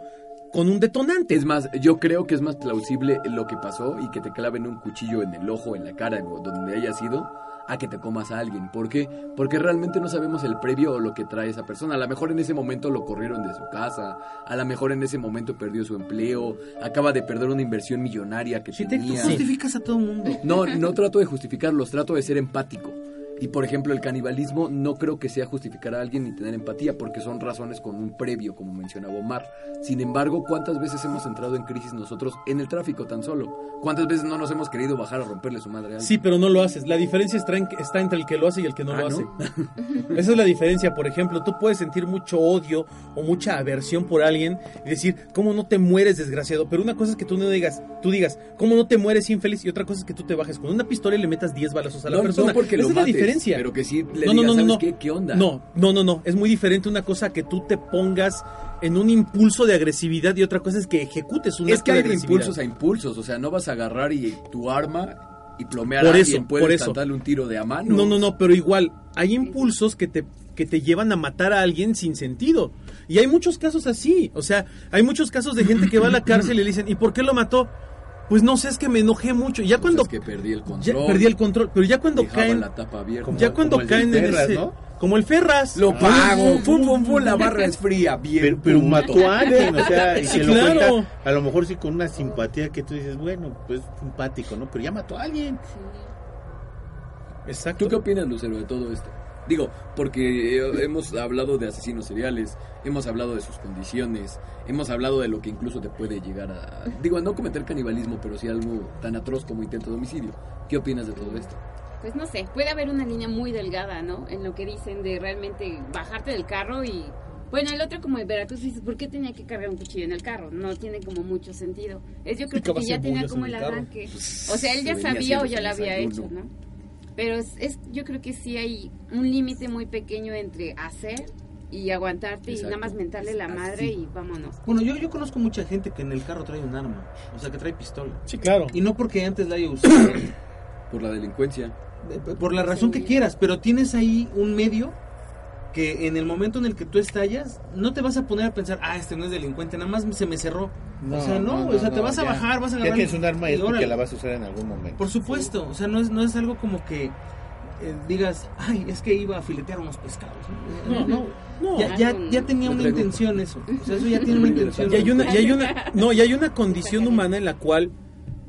con un detonante. Es más, yo creo que es más plausible lo que pasó y que te claven un cuchillo en el ojo, en la cara, o donde haya sido, a que te comas a alguien. ¿Por qué? Porque realmente no sabemos el previo o lo que trae esa persona. A lo mejor en ese momento lo corrieron de su casa, a lo mejor en ese momento perdió su empleo, acaba de perder una inversión millonaria que Sí, te, tenía. justificas a todo el mundo. No, no trato de justificarlos, trato de ser empático. Y por ejemplo, el canibalismo no creo que sea justificar a alguien ni tener empatía, porque son razones con un previo, como mencionaba Omar. Sin embargo, ¿cuántas veces hemos entrado en crisis nosotros en el tráfico tan solo? ¿Cuántas veces no nos hemos querido bajar a romperle su madre a alguien? Sí, pero no lo haces. La diferencia está, en- está entre el que lo hace y el que no Ah, lo ¿no? hace. Esa es la diferencia. Por ejemplo, tú puedes sentir mucho odio o mucha aversión por alguien y decir, ¿cómo no te mueres desgraciado? Pero una cosa es que tú no digas, tú digas, ¿cómo no te mueres infeliz? Y otra cosa es que tú te bajes con una pistola y le metas 10 balazos a la no, persona. no porque Esa lo es la mates, diferencia. pero que sí le no, digas, no, no, ¿sabes no. qué? ¿Qué onda? No, no, no, no. Es muy diferente una cosa que tú te pongas en un impulso de agresividad y otra cosa es que ejecutes un Es acto que hay de impulsos a impulsos, o sea, no vas a agarrar y tu arma y plomear Por a eso, alguien, puedes por eso. un tiro de a mano. No, no, no, pero igual, hay impulsos que te, que te llevan a matar a alguien sin sentido. Y hay muchos casos así. O sea, hay muchos casos de gente que va a la cárcel y le dicen, ¿y por qué lo mató? Pues no sé, es que me enojé mucho. Y ya Pues cuando... es que perdí el ya control. perdí el control. Pero ya cuando caen... la tapa abierta. Como- ya cuando caen en Ferras, ese... ¿no? Como el Ferras. Lo Ah, pago, fum, fum, fum, la barra es fría, bien. Pero, pero mató a alguien, o sea, y Sí, se lo cuenta, a lo mejor sí con una simpatía que tú dices, bueno, pues simpático, ¿no? Pero ya mató a alguien. Exacto. ¿Tú qué opinas, Lucero, de todo esto? Digo, porque eh, hemos hablado de asesinos seriales, hemos hablado de sus condiciones, hemos hablado de lo que incluso te puede llegar a... Digo, a no cometer canibalismo, pero sí algo tan atroz como intento de homicidio. ¿Qué opinas de todo esto? Pues no sé, puede haber una línea muy delgada, ¿no? En lo que dicen de realmente bajarte del carro y... Bueno, el otro como en Veracruz dices, ¿por qué tenía que cargar un cuchillo en el carro? No tiene como mucho sentido. Es yo creo que ya tenía como el arranque. O sea, él ya sabía o ya lo había hecho. ¿no? Pero es, es- yo creo que sí hay un límite muy pequeño entre hacer y aguantarte y nada más mentarle la Así. madre y vámonos. Bueno, yo, yo conozco mucha gente que en el carro trae un arma. O sea, que trae pistola. Sí, claro. Y no porque antes la haya usado. Por la delincuencia. por la razón Sí. que quieras, pero tienes ahí un medio que en el momento en el que tú estallas, no te vas a poner a pensar, ah, este no es delincuente, nada más se me cerró. o sea, no, o sea, te vas a ya. bajar, vas a Ya agarrar. tienes un arma y es porque órale. la vas a usar en algún momento. Por supuesto, o sea, no es, no es algo como que eh, digas, ay, es que iba a filetear unos pescados. No, no, No. ya, ya, ya tenía una intención eso. O sea, eso ya tiene una intención. Y hay una, y hay una, no, y hay una condición humana en la cual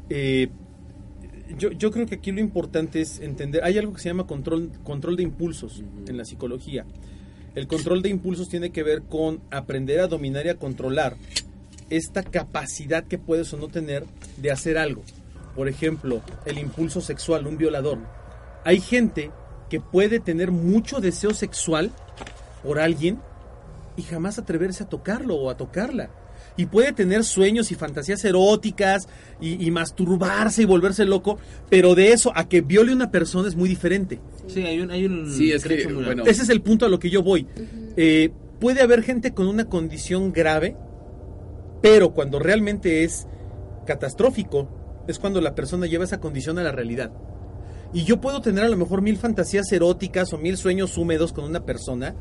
eh, yo, yo creo que aquí lo importante es entender, hay algo que se llama control, control de impulsos en la psicología. El control de impulsos tiene que ver con aprender a dominar y a controlar esta capacidad que puedes o no tener de hacer algo. Por ejemplo, el impulso sexual, un violador. Hay gente que puede tener mucho deseo sexual por alguien y jamás atreverse a tocarlo o a tocarla. Y puede tener sueños y fantasías eróticas y, y masturbarse y volverse loco, pero de eso a que viole una persona es muy diferente. Sí, hay un, hay un Sí, es que, bueno, Ese es el punto a lo que yo voy. Eh, puede haber gente con una condición grave, pero cuando realmente es catastrófico, es cuando la persona lleva esa condición a la realidad. Y yo puedo tener a lo mejor mil fantasías eróticas o mil sueños húmedos con una persona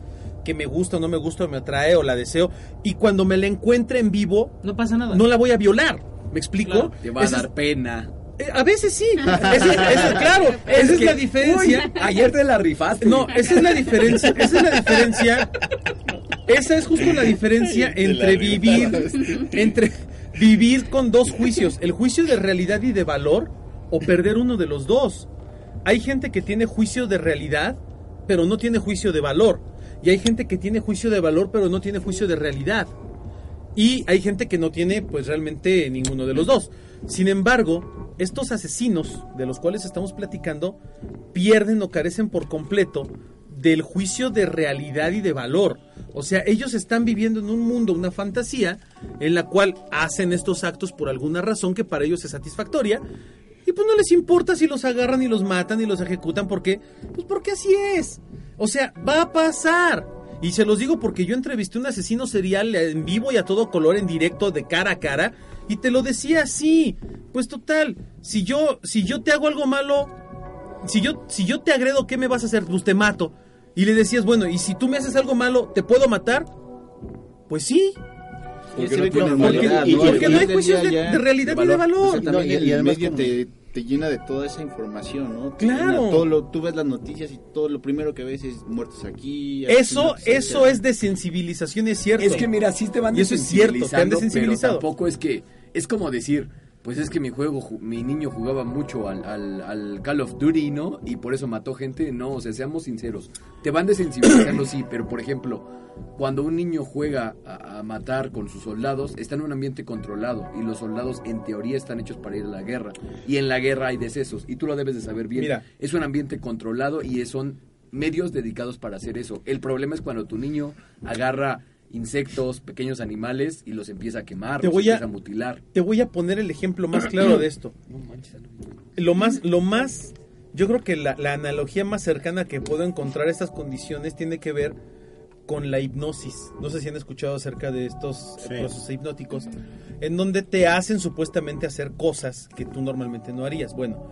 que me gusta o no me gusta o me atrae o la deseo, y cuando me la encuentre en vivo, No pasa nada. no la voy a violar. ¿Me explico? Claro. te va a Esa es- dar pena. eh, a veces sí. Esa, esa- claro, esa es que, la diferencia. uy, ayer te la rifaste. No, esa es la diferencia. Esa es la diferencia. Esa es justo la diferencia entre vivir, entre vivir con dos juicios, el juicio de realidad y de valor o perder uno de los dos. Hay gente que tiene juicio de realidad, pero no tiene juicio de valor. Y hay gente que tiene juicio de valor, pero no tiene juicio de realidad. Y hay gente que no tiene, pues realmente ninguno de los dos. Sin embargo, estos asesinos de los cuales estamos platicando pierden o carecen por completo del juicio de realidad y de valor. O sea, ellos están viviendo en un mundo, una fantasía, en la cual hacen estos actos por alguna razón que para ellos es satisfactoria. Y pues no les importa si los agarran y los matan y los ejecutan porque, pues porque así es. O sea, va a pasar. Y se los digo porque yo entrevisté a un asesino serial en vivo y a todo color en directo de cara a cara y te lo decía así. Pues total, si yo si yo te hago algo malo, si yo si yo te agredo, ¿qué me vas a hacer? Pues te mato. Y le decías, bueno, y si tú me haces algo malo, ¿te puedo matar? Pues sí, Porque no tiene porque, ¿no? porque al no hay juicios de, realidad ni de valor. y- además medio como- te, te llena de toda esa información, ¿no? Te Claro. llena todo lo, tú ves las noticias y todo lo primero que ves es muertos aquí. Eso, eso es desensibilización, es cierto. Es que mira, sí te van Y eso es cierto, te han desensibilizando, desensibilizado. pero tampoco es que es como decir, pues es que mi juego, ju- mi niño jugaba mucho al, al, al Call of Duty, ¿no? Y por eso mató gente, no, o sea, seamos sinceros. Te van desensibilizando, sí, pero por ejemplo, cuando un niño juega a, a matar con sus soldados, está en un ambiente controlado y los soldados en teoría están hechos para ir a la guerra. Y en la guerra hay decesos y tú lo debes de saber bien. Mira. Es un ambiente controlado y son medios dedicados para hacer eso. El problema es cuando tu niño agarra insectos, pequeños animales y los empieza a quemar, Te los voy empieza a mutilar. Te voy a poner el ejemplo más claro de esto. Lo más, lo más, yo creo que la, la analogía más cercana que puedo encontrar a estas condiciones tiene que ver con la hipnosis. No sé si han escuchado acerca de estos Sí. procesos hipnóticos, en donde te hacen supuestamente hacer cosas que tú normalmente no harías. Bueno,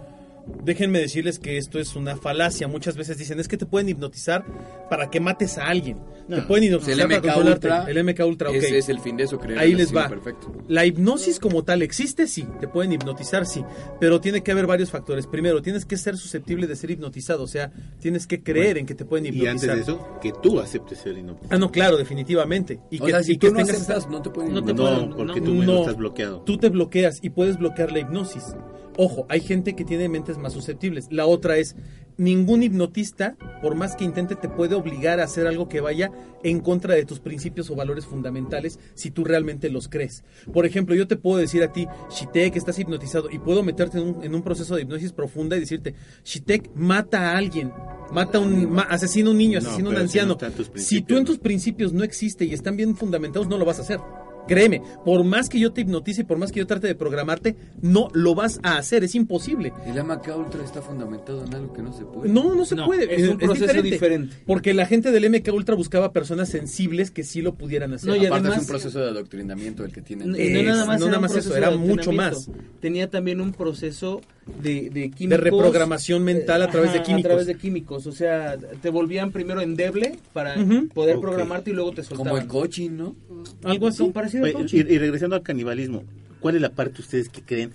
déjenme decirles que esto es una falacia. Muchas veces dicen, es que te pueden hipnotizar para que mates a alguien. Te No. pueden El hipnotizar para controlarte. Ultra, el MK Ultra, ok. ese es el fin de eso, creer. Ahí les va. Perfecto. La hipnosis como tal existe, sí, te pueden hipnotizar, sí, pero tiene que haber varios factores. Primero, tienes que ser susceptible de ser hipnotizado, o sea, tienes que creer en que te pueden Y hipnotizar. antes de eso, que tú aceptes ser inhipnotizado. Ah, no, claro, definitivamente. Y o que, sea, si y que tú no tengas aceptas, esa- no te pueden no te. No, porque no. tú mismo No. estás bloqueado. Tú te bloqueas y puedes bloquear la hipnosis. Ojo, hay gente que tiene mentes más susceptibles. La otra es, ningún hipnotista, por más que intente, te puede obligar a hacer algo que vaya en contra de tus principios o valores fundamentales si tú realmente los crees. Por ejemplo, yo te puedo decir a ti, Shitek, estás hipnotizado y puedo meterte en un, en un proceso de hipnosis profunda y decirte, Shitek, mata a alguien, mata a un, ma- asesina a un niño, asesina a un si no anciano. tus si tú en tus principios no existe y están bien fundamentados, no lo vas a hacer. Créeme, por más que yo te hipnotice y por más que yo trate de programarte, no lo vas a hacer, es imposible. El MK Ultra está fundamentado en algo que no se puede. No, no se No, puede. es un proceso diferente. Porque la gente del MK Ultra buscaba personas sensibles que sí lo pudieran hacer. No, y Aparte además- es un proceso de adoctrinamiento el que tienen. No, y Es- no nada más, no era nada más eso, era mucho adoctrinamiento. Tenía también un proceso de, de químicos. De reprogramación mental a través de químicos. A través de químicos. O sea, te volvían primero endeble para poder programarte y luego te Como soltaban. el coaching, ¿no? Algo así. Parecido Oye, al y, coaching. y regresando al canibalismo, ¿cuál es la parte ustedes que creen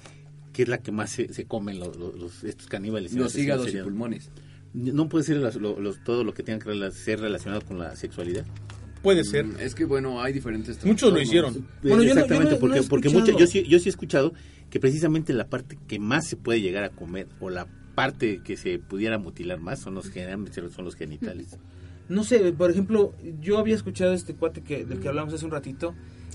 que es la que más se, se comen los, los- los- estos caníbales? Los asesinos hígados y pulmones. ¿No puede ser las- lo- los- todo lo que tenga que ser relacionado con la sexualidad? Puede ser. Mm, Es que bueno, hay diferentes Muchos lo hicieron. Bueno, yo no- Exactamente, yo no- porque, porque yo, sí, yo sí he escuchado que precisamente la parte que más se puede llegar a comer o la parte que se pudiera mutilar más son los generalmente son los genitales. No sé, por ejemplo, yo había escuchado este cuate que, del que hablamos hace un ratito,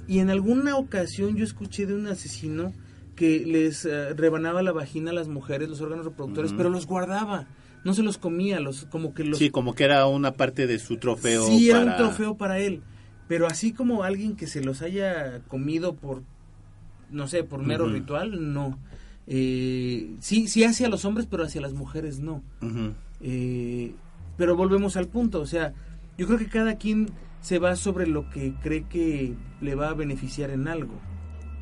y en alguna ocasión yo escuché de un asesino que les eh, rebanaba la vagina a las mujeres, los órganos reproductores, pero los guardaba, no se los comía, los como que los Sí, como que era una parte de su trofeo. Sí, era un trofeo para él. Pero así como alguien que se los haya comido por, no sé, por mero ritual, no. Eh, sí, sí hacia los hombres, pero hacia las mujeres no. Eh, pero volvemos al punto, o sea, yo creo que cada quien se va sobre lo que cree que le va a beneficiar en algo,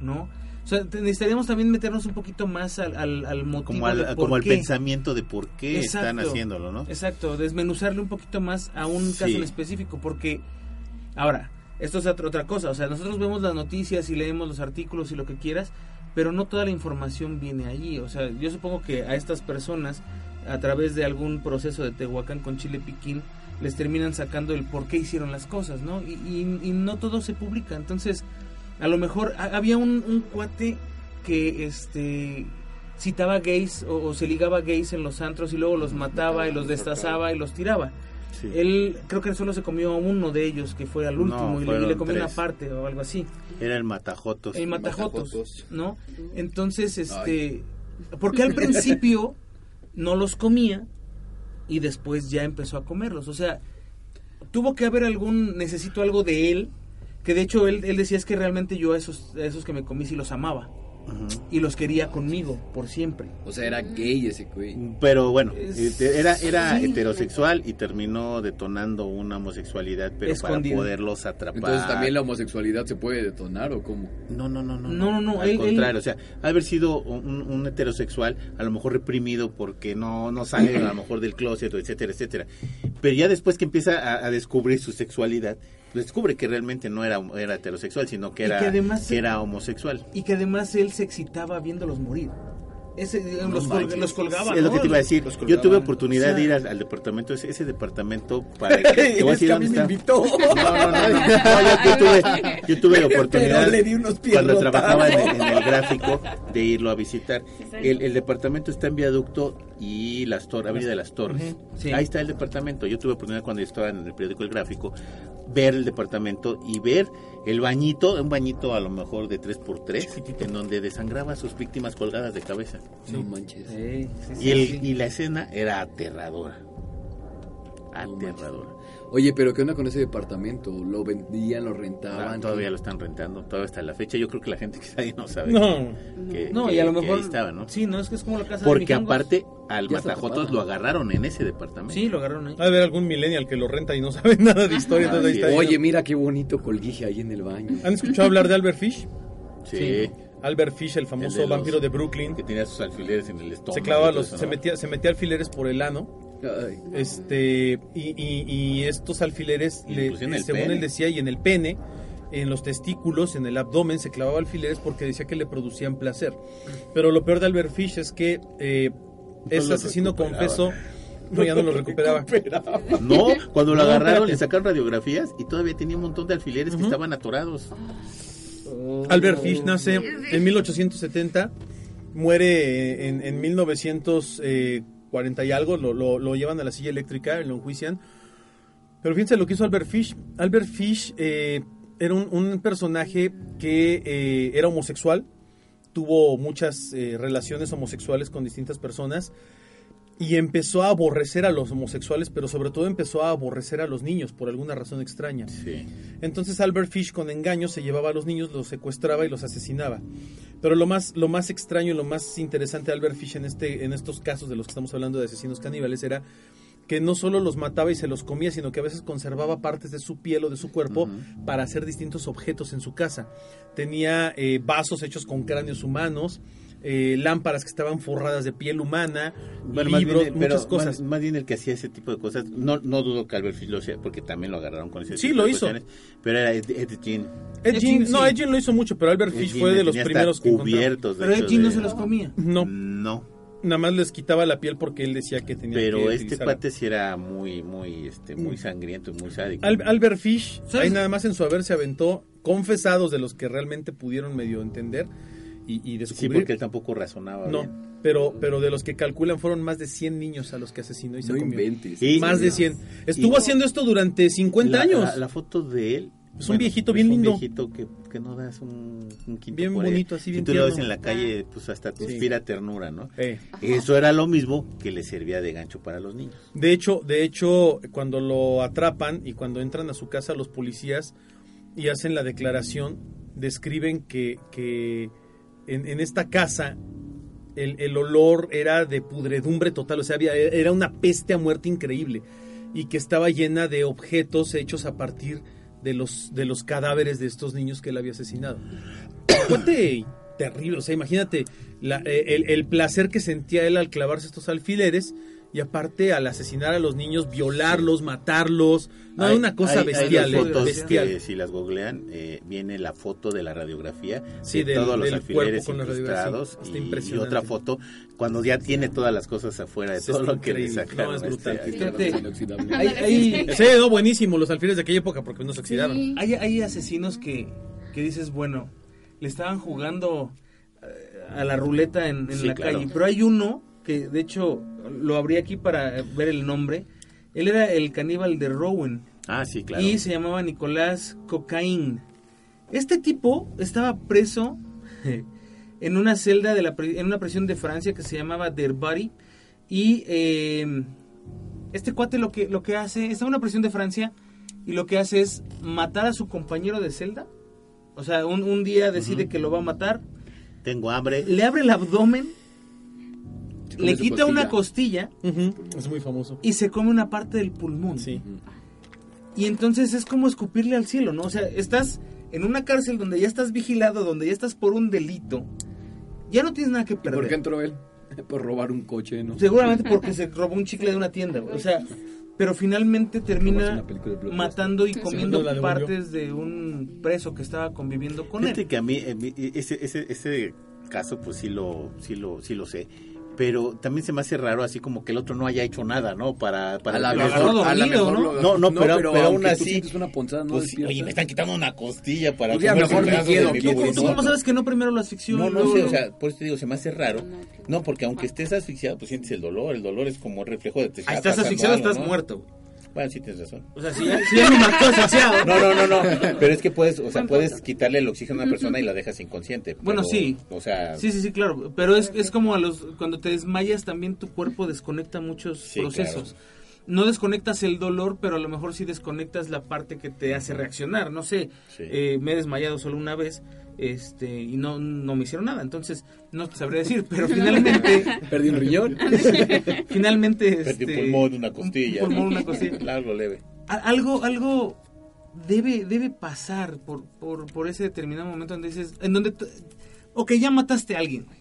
¿no? O sea, necesitaríamos también meternos un poquito más al, al, al motivo Como, al, de por como el qué. pensamiento de por qué están haciéndolo, ¿no? Exacto, desmenuzarle un poquito más a un Sí. caso en específico, porque ahora, esto es otra otra cosa, o sea, nosotros vemos las noticias y leemos los artículos y lo que quieras, pero no toda la información viene allí, o sea, yo supongo que a estas personas, a través de algún proceso de Tehuacán con Chile Piquín, les terminan sacando el por qué hicieron las cosas, ¿no? Y, y- y no todo se publica, entonces, a lo mejor ha- había un, un cuate que, este citaba gays o, o se ligaba gays en los antros y luego los mataba y los destazaba y los tiraba. Sí. Él creo que solo se comió a uno de ellos que fue al No, último y, le, le comió una parte o algo así. Era el matajotos. El matajotos, Matajotos. ¿no? Entonces, este, porque al principio no los comía y después ya empezó a comerlos. O sea, tuvo que haber algún, necesito algo de él, que de hecho él, él decía es que realmente yo a esos, a esos que me comí sí los amaba Ujú. y los quería conmigo por siempre. O sea, era gay ese güey. Pero bueno, Es- eh, era, era sí. heterosexual y terminó detonando una homosexualidad, pero Escondida. para poderlos atrapar. Entonces también la homosexualidad se puede detonar o cómo? No, no, no, no. No, no, no, Al él- contrario, él- o sea, haber sido un, un heterosexual, a lo mejor reprimido porque no, no sale a lo mejor del closet, etcétera, etcétera. Pero ya después que empieza a, a descubrir su sexualidad, descubre que realmente no era, era heterosexual, sino que era, que además- que era homosexual. Y que además él se excitaba viéndolos morir. Ese, los, col- los colgaba. es lo ¿no? que te iba a decir. Yo colgaban. tuve oportunidad O sea- de ir al, al departamento, ese, ese departamento para que te voy a decir que a dónde mí me invitó. No, no, no, no, yo, yo tuve, yo tuve oportunidad Pero le di unos cuando trabajaba en el, en el gráfico de irlo a visitar. El, el departamento está en viaducto y las torres, Avenida de las Torres. Sí. Ahí está el departamento. Yo tuve oportunidad cuando estaba en el periódico El Gráfico ver el departamento y ver el bañito, un bañito a lo mejor de 3x3, en donde desangraba a sus víctimas colgadas de cabeza. No manches. Sí, sí, sí, Y, el, sí. y la escena era aterradora. Aterradora. Oye, pero ¿qué onda con ese departamento? ¿Lo vendían, lo rentaban? Ah, todavía lo están rentando, todavía hasta la fecha. Yo creo que la gente que está ahí no sabe No. que, No, que- y a lo mejor. ahí estaba, ¿no? Sí, no, es que es como la casa de Porque aparte al Ya está Matajotos lo agarraron en ese departamento. Sí, lo agarraron ahí. Ha de haber algún millennial que lo renta y no sabe nada de historia. entonces ahí está ahí. Oye, mira qué bonito colguije ahí en el baño. ¿Han escuchado hablar de Albert Fish? Sí. Sí. Albert Fish, el El famoso de los- vampiro de Brooklyn. Que tenía sus alfileres en el estómago. Se clavaba los, eso, se metía, se metía alfileres por el ano. Este, y, y- y estos alfileres, le- el según pene. él decía, y en el pene, en los testículos, en el abdomen, se clavaba alfileres porque decía que le producían placer. Pero lo peor de Albert Fish es que eh, ese asesino confesó, no, ya no lo recuperaba. No, cuando lo No, agarraron espérate. le sacaron radiografías y todavía tenía un montón de alfileres que estaban atorados. Albert Fish nace en 1870, muere en, en 1940 y algo, lo, lo- llevan a la silla eléctrica, lo enjuician. Pero fíjense lo que hizo Albert Fish. Albert Fish eh, era un, un personaje que eh, era homosexual, tuvo muchas eh, relaciones homosexuales con distintas personas y empezó a aborrecer a los homosexuales, pero sobre todo empezó a aborrecer a los niños por alguna razón extraña. Sí. Entonces Albert Fish con engaños se llevaba a los niños, los secuestraba y los asesinaba. Pero lo más, lo más extraño y lo más interesante de Albert Fish en, este, en estos casos de los que estamos hablando de asesinos caníbales era que no solo los mataba y se los comía, sino que a veces conservaba partes de su piel o de su cuerpo para hacer distintos objetos en su casa. Tenía eh, vasos hechos con cráneos humanos, eh, lámparas que estaban forradas de piel humana, Bueno, más libros, bien, pero muchas cosas. Más, más bien el que hacía ese tipo de cosas, no, no dudo que Albert Fish lo hacía, porque también lo agarraron con ese Sí, tipo lo de hizo. cuestiones, pero era Ed, Ed Gein. Ed Ed Gein- Gein, no, sí. Ed Gein lo hizo mucho, pero Albert Fish fue de los primeros que cubiertos. de Pero hecho, no de- se los comía. No. No. nada más les quitaba la piel porque él decía que tenía que Pero este utilizarla. cuate sí era muy, muy, este, muy sangriento y muy sádico. Al- Albert Fish, ¿Sabes? ahí nada más en su haber se aventó confesados de los que realmente pudieron medio entender y, y sí, descubrir. porque él tampoco razonaba no, bien. pero, pero de los que calculan fueron más de 100 niños a los que asesinó y se No comió. inventes. Y- Más de 100. Estuvo y- haciendo esto durante 50 la, años. La, la foto de él. Es un viejito bien es lindo. Un viejito que, que no das un, un quinto Bien por él. bonito, así, bien Si tú lo ves en la calle, pues hasta te Sí. inspira ternura, ¿no? Eh. Eso era lo mismo que le servía de gancho para los niños. De hecho, de hecho, cuando lo atrapan y cuando entran a su casa los policías y hacen la declaración, describen que, que en, esta casa el, el olor era de pudredumbre total, o sea, había, era una peste a muerte increíble y que estaba llena de objetos hechos a partir de los, de los cadáveres de estos niños que él había asesinado. Cuate terrible, o sea, imagínate eh, el, el placer que sentía él al clavarse estos alfileres y aparte al asesinar a los niños, violarlos, matarlos, no, Hay- una cosa hay- bestial, Hay eh, fotos bestial. que si las googlean, eh, viene la foto de la radiografía Sí, de del- todos los del alfileres incrustados y- y, otra foto cuando ya tiene todas las cosas afuera de Sí, todo está lo que le sacaron. No, es brutal. este, Fíjate. Inoxidable. Hay, hay, Sí, no, buenísimo los alfileres de aquella época porque no se oxidaron. Sí. hay, hay asesinos que, que dices, bueno, le estaban jugando eh, a la ruleta en, en Sí, la claro. calle. Pero hay uno que, de hecho, lo abrí aquí para ver el nombre. Él era el caníbal de Rowan Ah, sí, claro. y se llamaba Nicolás Cocaín. Este tipo estaba preso en una celda de la en una prisión de Francia que se llamaba Derbari y eh, este cuate lo que lo que hace está en una prisión de Francia y lo que hace es matar a su compañero de celda. O sea, un, un día decide que lo va a matar, Tengo hambre. le abre el abdomen, le quita una costilla Es muy famoso. y se come una parte del pulmón. Sí. Y entonces es como escupirle al cielo, ¿no? O sea, estás en una cárcel donde ya estás vigilado, donde ya estás por un delito. Ya no tienes nada que ¿Y perder. por qué entró él? Por robar un coche, ¿no? Seguramente porque se robó un chicle de una tienda. güey. O sea, pero finalmente termina matando y comiendo partes de un preso que estaba conviviendo con Fíjate él. que a mí mi- ese, ese, ese caso pues sí lo, sí lo, sí lo sé. Pero también se me hace raro así como que el otro no haya hecho nada, ¿no? Para, para A la mejor, a la mejor ¿no? lo- No, no, pero- pero aún así, sientes una ponzada, no Pues, oye, me están quitando una costilla para Pues ya, mejor me quedo mi ¿Tú, cómo sabes que no primero lo asfixió? No, no sé, o sea, por eso te digo, se me hace raro. No, porque aunque estés asfixiado, pues sientes el dolor. El dolor es como reflejo de te está estás asfixiado, algo, estás ¿no? muerto. Bueno, sí tienes razón. O sea, si ya, si ya asfixiado. No, no, no, no. Pero es que puedes, o sea, puedes quitarle el oxígeno a una persona y la dejas inconsciente. Bueno, pero, sí. O sea, Sí, sí, sí, claro. Pero es, es como a los cuando te desmayas también tu cuerpo desconecta muchos Sí, procesos. No desconectas el dolor, pero a lo mejor sí desconectas la parte que te hace reaccionar. No sé, Sí. eh, me he desmayado solo una vez este y no, no me hicieron nada. Entonces, no te sabría decir. Pero finalmente, Perdí un riñón. finalmente... perdí un este, pulmón, una costilla. Un pulmón, una costilla. Algo leve. Algo algo debe debe pasar por, por, por ese determinado momento donde dices en donde ok ya mataste a alguien güey,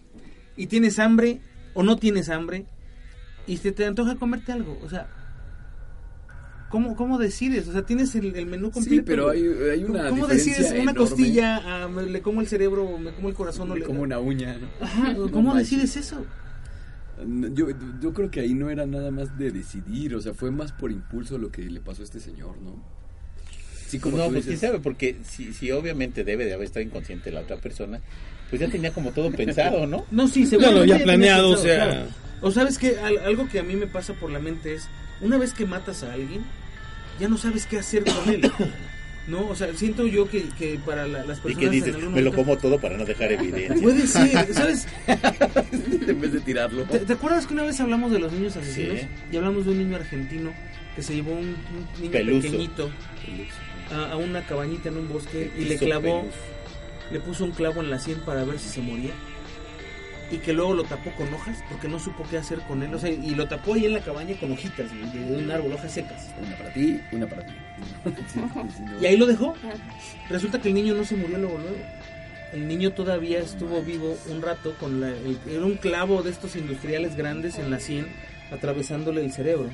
y tienes hambre o no tienes hambre y se te antoja comerte algo o sea cómo cómo decides o sea tienes el, el menú completo Sí, pero hay, una cómo diferencia decides una enorme. costilla ah, me- le como el cerebro o me como el corazón o le Como una uña, ¿no? Ajá, No cómo manches. decides eso Yo, yo creo que ahí no era nada más de decidir, o sea, fue más por impulso lo que le pasó a este señor, ¿no? Sí, como no, pues quién sabe, porque si, si obviamente debe de haber estado inconsciente la otra persona, pues ya tenía como todo pensado, ¿no? No, sí, Claro, seguramente ya planeado, pensado, o sea- claro. O sabes que algo que a mí me pasa por la mente es, una vez que matas a alguien, ya no sabes qué hacer con él. ¿No? O sea, siento yo que, que para la- las Y personas... que en dices, me lo como todo para no dejar evidencia. Puede ser, ¿sabes? en vez de tirarlo. ¿Te, te acuerdas que una vez hablamos de los niños asesinos? Sí. Y hablamos de un niño argentino que se llevó un, un niño Peluso. pequeñito a, a una cabañita en un bosque y le clavó, peluso. le puso un clavo en la sien para ver si se moría. Y que luego lo tapó con hojas porque no supo qué hacer con él. O sea, y lo tapó ahí en la cabaña con hojitas de un árbol, hojas secas. Una para ti, una para ti. Sí, sí, no. Y ahí lo dejó. Resulta que el niño no se murió luego, luego. El niño todavía estuvo vivo un rato con la, el- era un clavo de estos industriales grandes en la sien, atravesándole el cerebro.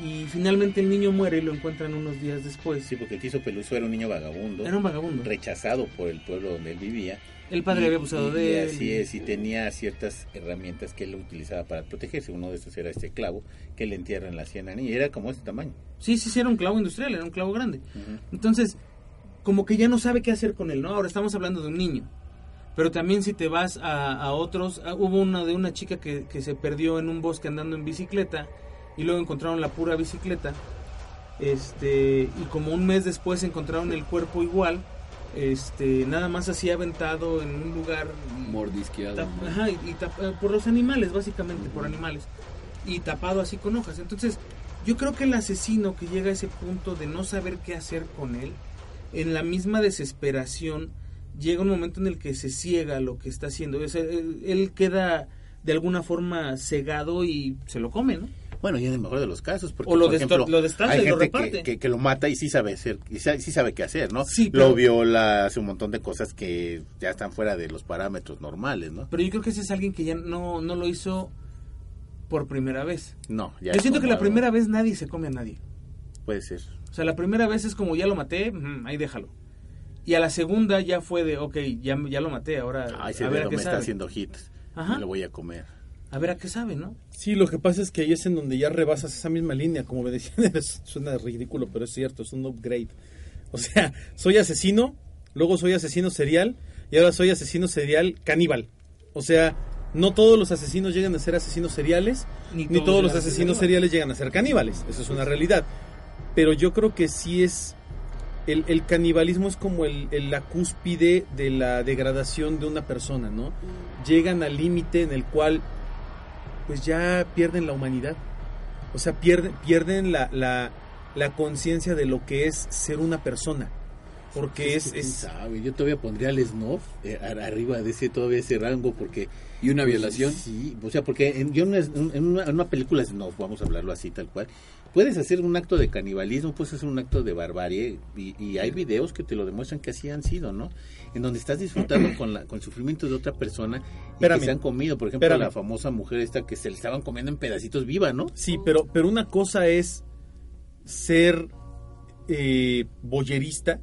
Y finalmente el niño muere y lo encuentran unos días después. Sí, porque el hizo Peluso era un niño vagabundo. Era un vagabundo. Rechazado por el pueblo donde él vivía. El padre Y- había abusado y- de él. Así es, y tenía ciertas herramientas que él utilizaba para protegerse. Uno de esos era este clavo que le entierra en la sien y era como este tamaño. Sí, sí, sí, era un clavo industrial, era un clavo grande. Entonces, como que ya no sabe qué hacer con él, ¿no? Ahora estamos hablando de un niño. Pero también si te vas a, a otros, hubo una de una chica que, que se perdió en un bosque andando en bicicleta y luego encontraron la pura bicicleta. Este, y como un mes después encontraron el cuerpo igual, este, nada más así aventado en un lugar Mordisqueado. Tap- ¿no? ajá, y, y tap- eh, por los animales, básicamente, por animales. Y tapado así con hojas. Entonces, yo creo que el asesino que llega a ese punto de no saber qué hacer con él, en la misma desesperación, llega un momento en el que se ciega lo que está haciendo. O sea, él, él queda de alguna forma cegado y se lo come, ¿no? Bueno, y en el mejor de los casos, porque O lo por ejemplo, lo hay y lo gente que, que, que lo mata y sí sabe hacer, y sí sabe qué hacer, ¿no? Sí, pero- Lo viola, hace un montón de cosas que ya están fuera de los parámetros normales, ¿no? Pero yo creo que ese es alguien que ya no, no lo hizo por primera vez. No, ya yo siento que la algo- primera vez nadie se come a nadie. Puede ser. O sea, la primera vez es como ya lo maté, ahí déjalo. Y a la segunda ya fue de, ok, ya, ya lo maté, ahora Ay, ese a ver dedo qué me está haciendo hits. Ajá. Me lo voy a comer. A ver a qué sabe, ¿no? Sí, lo que pasa es que ahí es en donde ya rebasas esa misma línea, como me decían, es- suena ridículo, pero es cierto, es un upgrade. O sea, soy asesino, luego soy asesino serial y ahora soy asesino serial caníbal. O sea, no todos los asesinos llegan a ser asesinos seriales, Ni ni, todos todos los asesinos seriales llegan a ser caníbales. Eso es una realidad. Pero yo creo que sí es... El, el canibalismo es como el, el- la cúspide de la degradación de una persona, ¿no? Llegan al límite en el cual pues ya pierden la humanidad. O sea, pierden, pierden la, la, la conciencia de lo que es ser una persona. Porque es... que es sabe, Yo todavía pondría al snuff eh, ar- arriba de ese todavía ese rango porque Y una violación. Sí, o sea, porque en, yo en, una- en una, en una película snuff, vamos a hablarlo así tal cual, puedes hacer un acto de canibalismo, puedes hacer un acto de barbarie y, y hay videos que te lo demuestran que así han sido, ¿no? En donde estás disfrutando con, la, con el sufrimiento de otra persona y Espérame. que se han comido, por ejemplo, Espérame. la famosa mujer esta que se le estaban comiendo en pedacitos viva, ¿no? Sí, pero, pero una cosa es ser eh, boyerista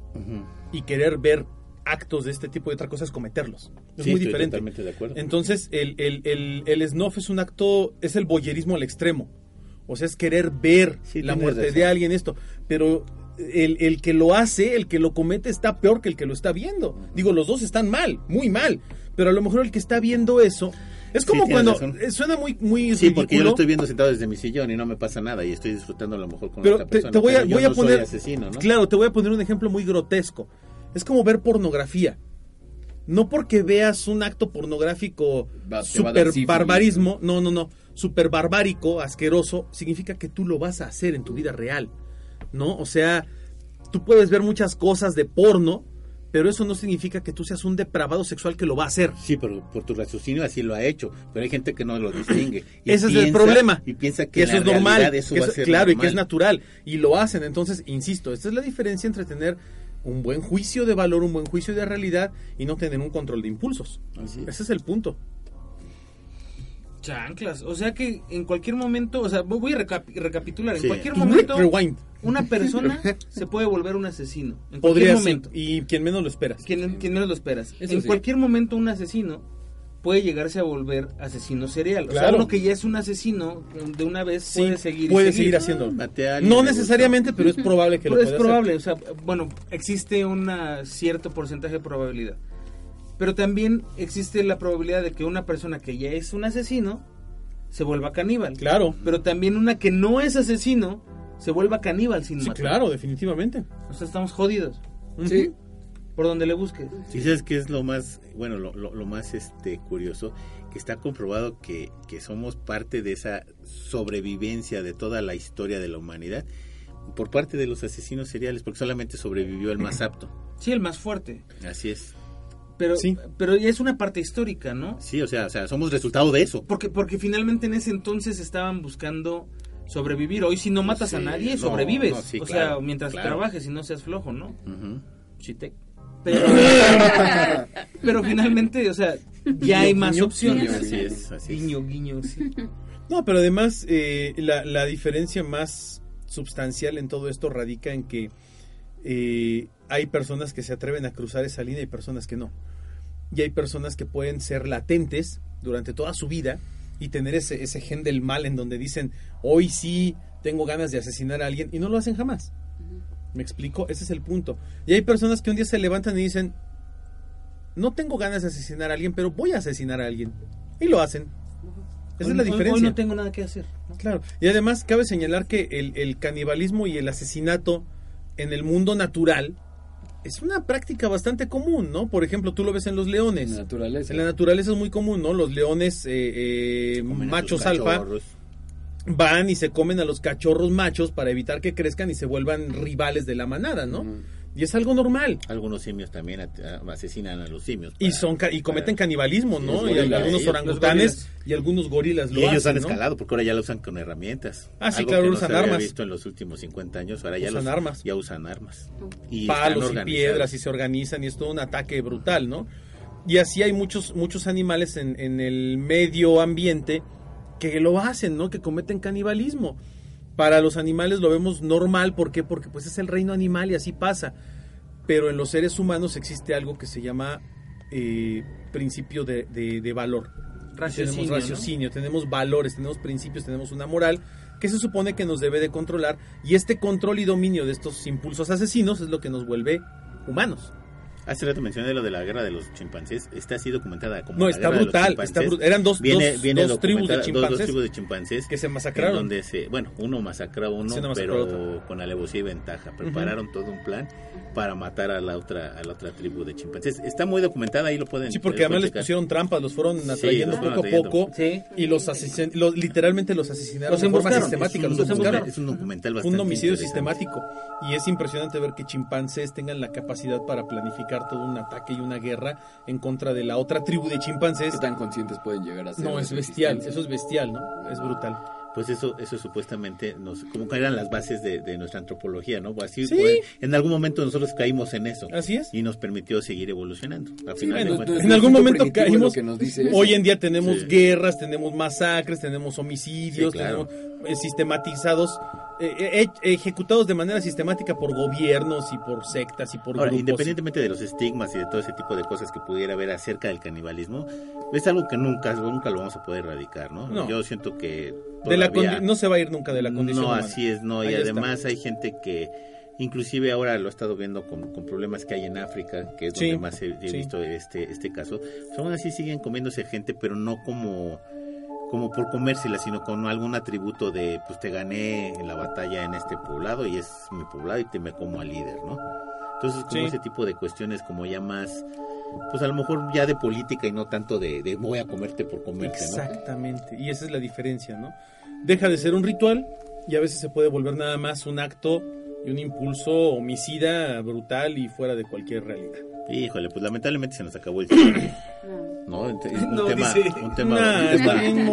y querer ver actos de este tipo y otra cosa es cometerlos. Es Sí, muy estoy diferente. totalmente de acuerdo. Entonces, el, el, el, el snuff es un acto, es el boyerismo al extremo. O sea, es querer ver Sí, la muerte razón. de alguien, esto. Pero el, el que lo hace, el que lo comete, está peor que el que lo está viendo. Digo, los dos están mal, muy mal. Pero a lo mejor el que está viendo eso. Es como cuando. eh, Suena muy, muy Sí, porque yo lo estoy viendo sentado desde mi sillón y no me pasa nada y estoy disfrutando a lo mejor con Pero otra te, persona. te voy a, pero yo voy a no soy poner. asesino, ¿no? Claro, te voy a poner un ejemplo muy grotesco. Es como ver pornografía. No porque veas un acto pornográfico Va- super barbarismo, no, no, no, super barbárico, asqueroso, significa que tú lo vas a hacer en tu vida real. ¿No? O sea, tú puedes ver muchas cosas de porno, pero eso no significa que tú seas un depravado sexual que lo va a hacer. Sí, pero por tu raciocinio así lo ha hecho, pero hay gente que no lo distingue. Y Ese es el problema. Y piensa que, que eso en es la normal, eso que va a eso- ser claro, y que es natural, y lo hacen. Entonces, insisto, esta es la diferencia entre tener un buen juicio de valor, un buen juicio de realidad y no tener un control de impulsos. Así es. Ese es el punto. Chanclas. O sea que en cualquier momento, o sea, voy a recapi- recapitular. En Sí. cualquier momento, Rewind. Una persona se puede volver un asesino. En Podría cualquier ser, momento. y quien menos lo esperas. Quien, quien menos lo esperas. Eso en sí. cualquier momento un asesino puede llegarse a volver asesino serial. O sea, Claro. uno que ya es un asesino de una vez Sí, puede seguir. puede seguir haciendo. Maté a alguien, No me necesariamente, pero es probable que Pero lo es pueda probable, o sea, bueno, existe un cierto porcentaje de probabilidad. Pero también existe la probabilidad de que una persona que ya es un asesino se vuelva caníbal. Claro. Pero también una que no es asesino se vuelva caníbal sin Sí, matar. claro, definitivamente. O sea, estamos jodidos. Sí. Por donde le busques. ¿Y sabes qué es lo más, bueno, lo, lo- lo más este curioso? Que está comprobado que, que somos parte de esa sobrevivencia de toda la historia de la humanidad por parte de los asesinos seriales, porque solamente sobrevivió el más apto. Sí, el más fuerte. Así es. Pero, Sí. pero es una parte histórica, ¿no? Sí, o sea, o sea, somos resultado de eso. Porque, porque finalmente en ese entonces estaban buscando sobrevivir. Hoy si no matas a nadie, no, sobrevives. no, sí, o claro, sea, mientras claro. trabajes y no seas flojo, ¿no? Ujú. Chitec. Pero, pero finalmente, o sea, ya hay más guiño. opciones. Así es, así es. Guiño, guiño, sí. No, pero además eh, la, la diferencia más sustancial en todo esto radica en que eh, hay personas que se atreven a cruzar esa línea y personas que no. Y hay personas que pueden ser latentes durante toda su vida y tener ese, ese gen del mal en donde dicen, hoy sí tengo ganas de asesinar a alguien y no lo hacen jamás. ¿Me explico? Ese es el punto. Y hay personas que un día se levantan y dicen, no tengo ganas de asesinar a alguien, pero voy a asesinar a alguien. Y lo hacen. Esa Hoy- es la hoy- diferencia. Hoy no tengo nada que hacer. ¿no? Claro. Y además cabe señalar que el, el canibalismo y el asesinato en el mundo natural es una práctica bastante común, ¿no? Por ejemplo, tú lo ves en los leones. En la naturaleza. En la naturaleza es muy común, ¿no? Los leones eh, eh, machos alfa van y se comen a los cachorros machos para evitar que crezcan y se vuelvan rivales de la manada, ¿no? Y es algo normal. Algunos simios también asesinan a los simios. Y son y cometen para- canibalismo, ¿no? y gorilas. algunos orangutanes y algunos gorilas lo Y ellos hacen, han ¿no? escalado porque ahora ya lo usan con herramientas. Ah, sí, Algo claro, que no usan se había armas. visto en los últimos 50 años, ahora ya Usan los- armas. Ya usan armas. Y palos y piedras y se organizan y es todo un ataque brutal, ¿no? Y así hay muchos muchos animales en, en el medio ambiente que lo hacen, ¿no? Que cometen canibalismo. Para los animales lo vemos normal, ¿por qué? Porque pues es el reino animal y así pasa. Pero en los seres humanos existe algo que se llama eh, principio de, de- de valor. Raciocinio, tenemos ¿no? raciocinio, tenemos valores, tenemos principios, tenemos una moral que se supone que nos debe de controlar y este control y dominio de estos impulsos asesinos es lo que nos vuelve humanos. Hace rato mencioné lo de la guerra de los chimpancés. Está así documentada como No, la está guerra de los brutal, chimpancés. está brutal. Eran dos- viene, dos- viene dos tribus de documentada- dos- chimpancés dos tribus de chimpancés que se masacraron. donde se, bueno, uno masacró a uno, Sí, pero con alevosía y ventaja. Prepararon todo un plan para matar a la otra a la otra tribu de chimpancés. Está muy documentada, ahí lo pueden Sí, porque pueden además les pusieron trampas, los fueron Sí, atrayendo los fueron poco a poco Sí. y los, asesinan, los literalmente los asesinaron Los de forma sistemática, Es un, los documental, es un documental bastante un homicidio sistemático y es impresionante ver que chimpancés tengan la capacidad para planificar todo un ataque y una guerra en contra de la otra tribu de chimpancés. ¿Qué tan conscientes pueden llegar a ser? No, es bestial, eso es bestial, ¿no? Es brutal. Pues eso, eso supuestamente nos, como que eran las bases de, de nuestra antropología, ¿no? Así Sí. en algún momento nosotros caímos en eso. Así es. Y nos permitió seguir evolucionando. Al Sí, final de bueno, cuentas. en algún momento caímos. lo que nos dice eso. Hoy en día tenemos Sí. guerras, tenemos masacres, tenemos homicidios, Sí, claro. tenemos eh, sistematizados, eh, eh, ejecutados de manera sistemática por gobiernos y por sectas y por Ahora, grupos. independientemente de los estigmas y de todo ese tipo de cosas que pudiera haber acerca del canibalismo, es algo que nunca, nunca lo vamos a poder erradicar, ¿no? No. Yo siento que de la no se va a ir nunca de la condición. No, humana. así es, no. Y está. además hay gente que, inclusive ahora lo he estado viendo con, con problemas que hay en África, que es Sí, donde más he, he sí. visto este, este caso. Pues aún así siguen comiéndose gente, pero no como como por comérsela, sino con algún atributo de, pues te gané en la batalla en este poblado y es mi poblado y te me como al líder, ¿no? Entonces, como Sí. ese tipo de cuestiones como ya más, pues a lo mejor ya de política y no tanto de, de voy a comerte por comerte, ¿no? Exactamente, y esa es la diferencia, ¿no? Deja de ser un ritual y a veces se puede volver nada más un acto y un impulso homicida brutal y fuera de cualquier realidad. Híjole, pues lamentablemente se nos acabó el tiempo. ¿no? Un No, tema, dice. un tema, Nah,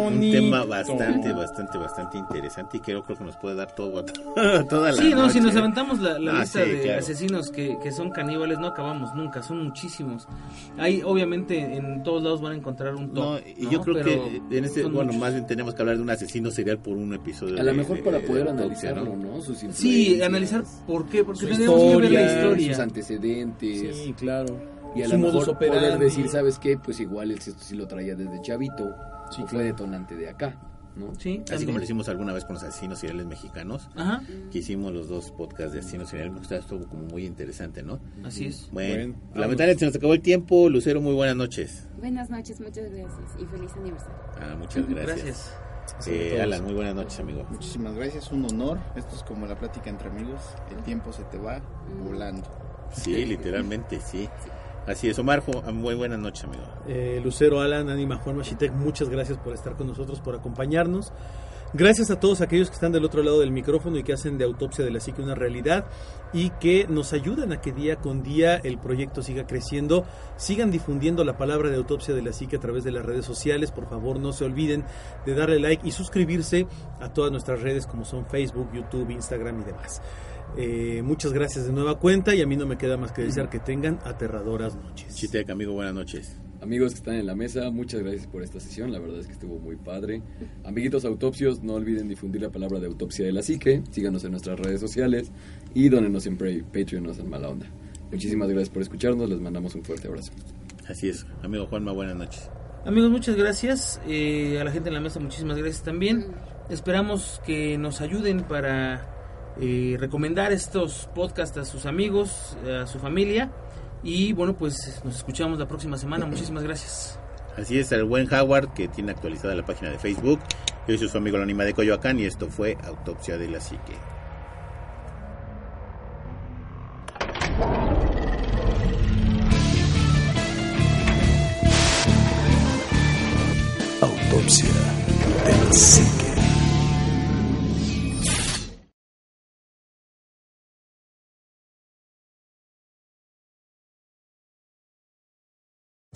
un tema- bastante, bastante, bastante interesante y creo, creo que nos puede dar todo toda la Sí, no, si noche. nos aventamos la, la Ah, lista sí, de claro. asesinos que, que son caníbales, no acabamos nunca, son muchísimos. Hay, obviamente, en todos lados van a encontrar un top. No, y ¿no? yo creo Pero que en este, bueno, muchos. más bien tenemos que hablar de un asesino serial por un episodio. A lo de- mejor de- para de poder autopsia, analizarlo, ¿no? ¿no? Sus Sí, analizar por qué, porque tenemos que ver la historia, historia. sus antecedentes. Sí, claro. Y a lo mejor operandi. poder decir, ¿sabes qué? Pues igual esto sí lo traía desde chavito. Sí, o fue detonante de acá, ¿no? Sí, Así también. como lo hicimos alguna vez con los asesinos seriales mexicanos, Ajá, que hicimos los dos podcasts de asesinos seriales, me gustó, estuvo como muy interesante, ¿no? así es. Bueno, Bueno, lamentablemente se nos acabó el tiempo. Lucero, muy buenas noches. Buenas noches, muchas gracias y feliz aniversario. Ah, muchas gracias. Gracias. Eh. Alan, muy buenas noches, amigo. Muchísimas gracias, un honor. Esto es como la plática entre amigos. El tiempo se te va volando. Sí, literalmente, sí. Así es, Omar, muy buenas noches, amigo. Eh, Lucero, Alan, Anima, Juan Machitec, muchas gracias por estar con nosotros, por acompañarnos. Gracias a todos aquellos que están del otro lado del micrófono y que hacen de Autopsia de la Psique una realidad y que nos ayudan a que día con día el proyecto siga creciendo. Sigan difundiendo la palabra de Autopsia de la Psique a través de las redes sociales. Por favor, no se olviden de darle like y suscribirse a todas nuestras redes como son Facebook, YouTube, Instagram y demás. Eh, muchas gracias de nueva cuenta y a mí no me queda más que desear que tengan aterradoras noches. Chitec, amigo, buenas noches. Amigos que están en la mesa, muchas gracias por esta sesión, la verdad es que estuvo muy padre. Amiguitos autopsios, no olviden difundir la palabra de autopsia de la psique, síganos en nuestras redes sociales y donenos siempre Patreon, no sean mala onda. Muchísimas gracias por escucharnos, les mandamos un fuerte abrazo. Así es, amigo Juanma, buenas noches. Amigos, muchas gracias. Eh, a la gente en la mesa, muchísimas gracias también. Esperamos que nos ayuden para eh, recomendar estos podcasts a sus amigos, a su familia. Y bueno, pues nos escuchamos la próxima semana. Muchísimas gracias. Así es, el buen Howard que tiene actualizada la página de Facebook. Yo soy su amigo el anima de Coyoacán y esto fue Autopsia de la Psique. Autopsia de la Psique.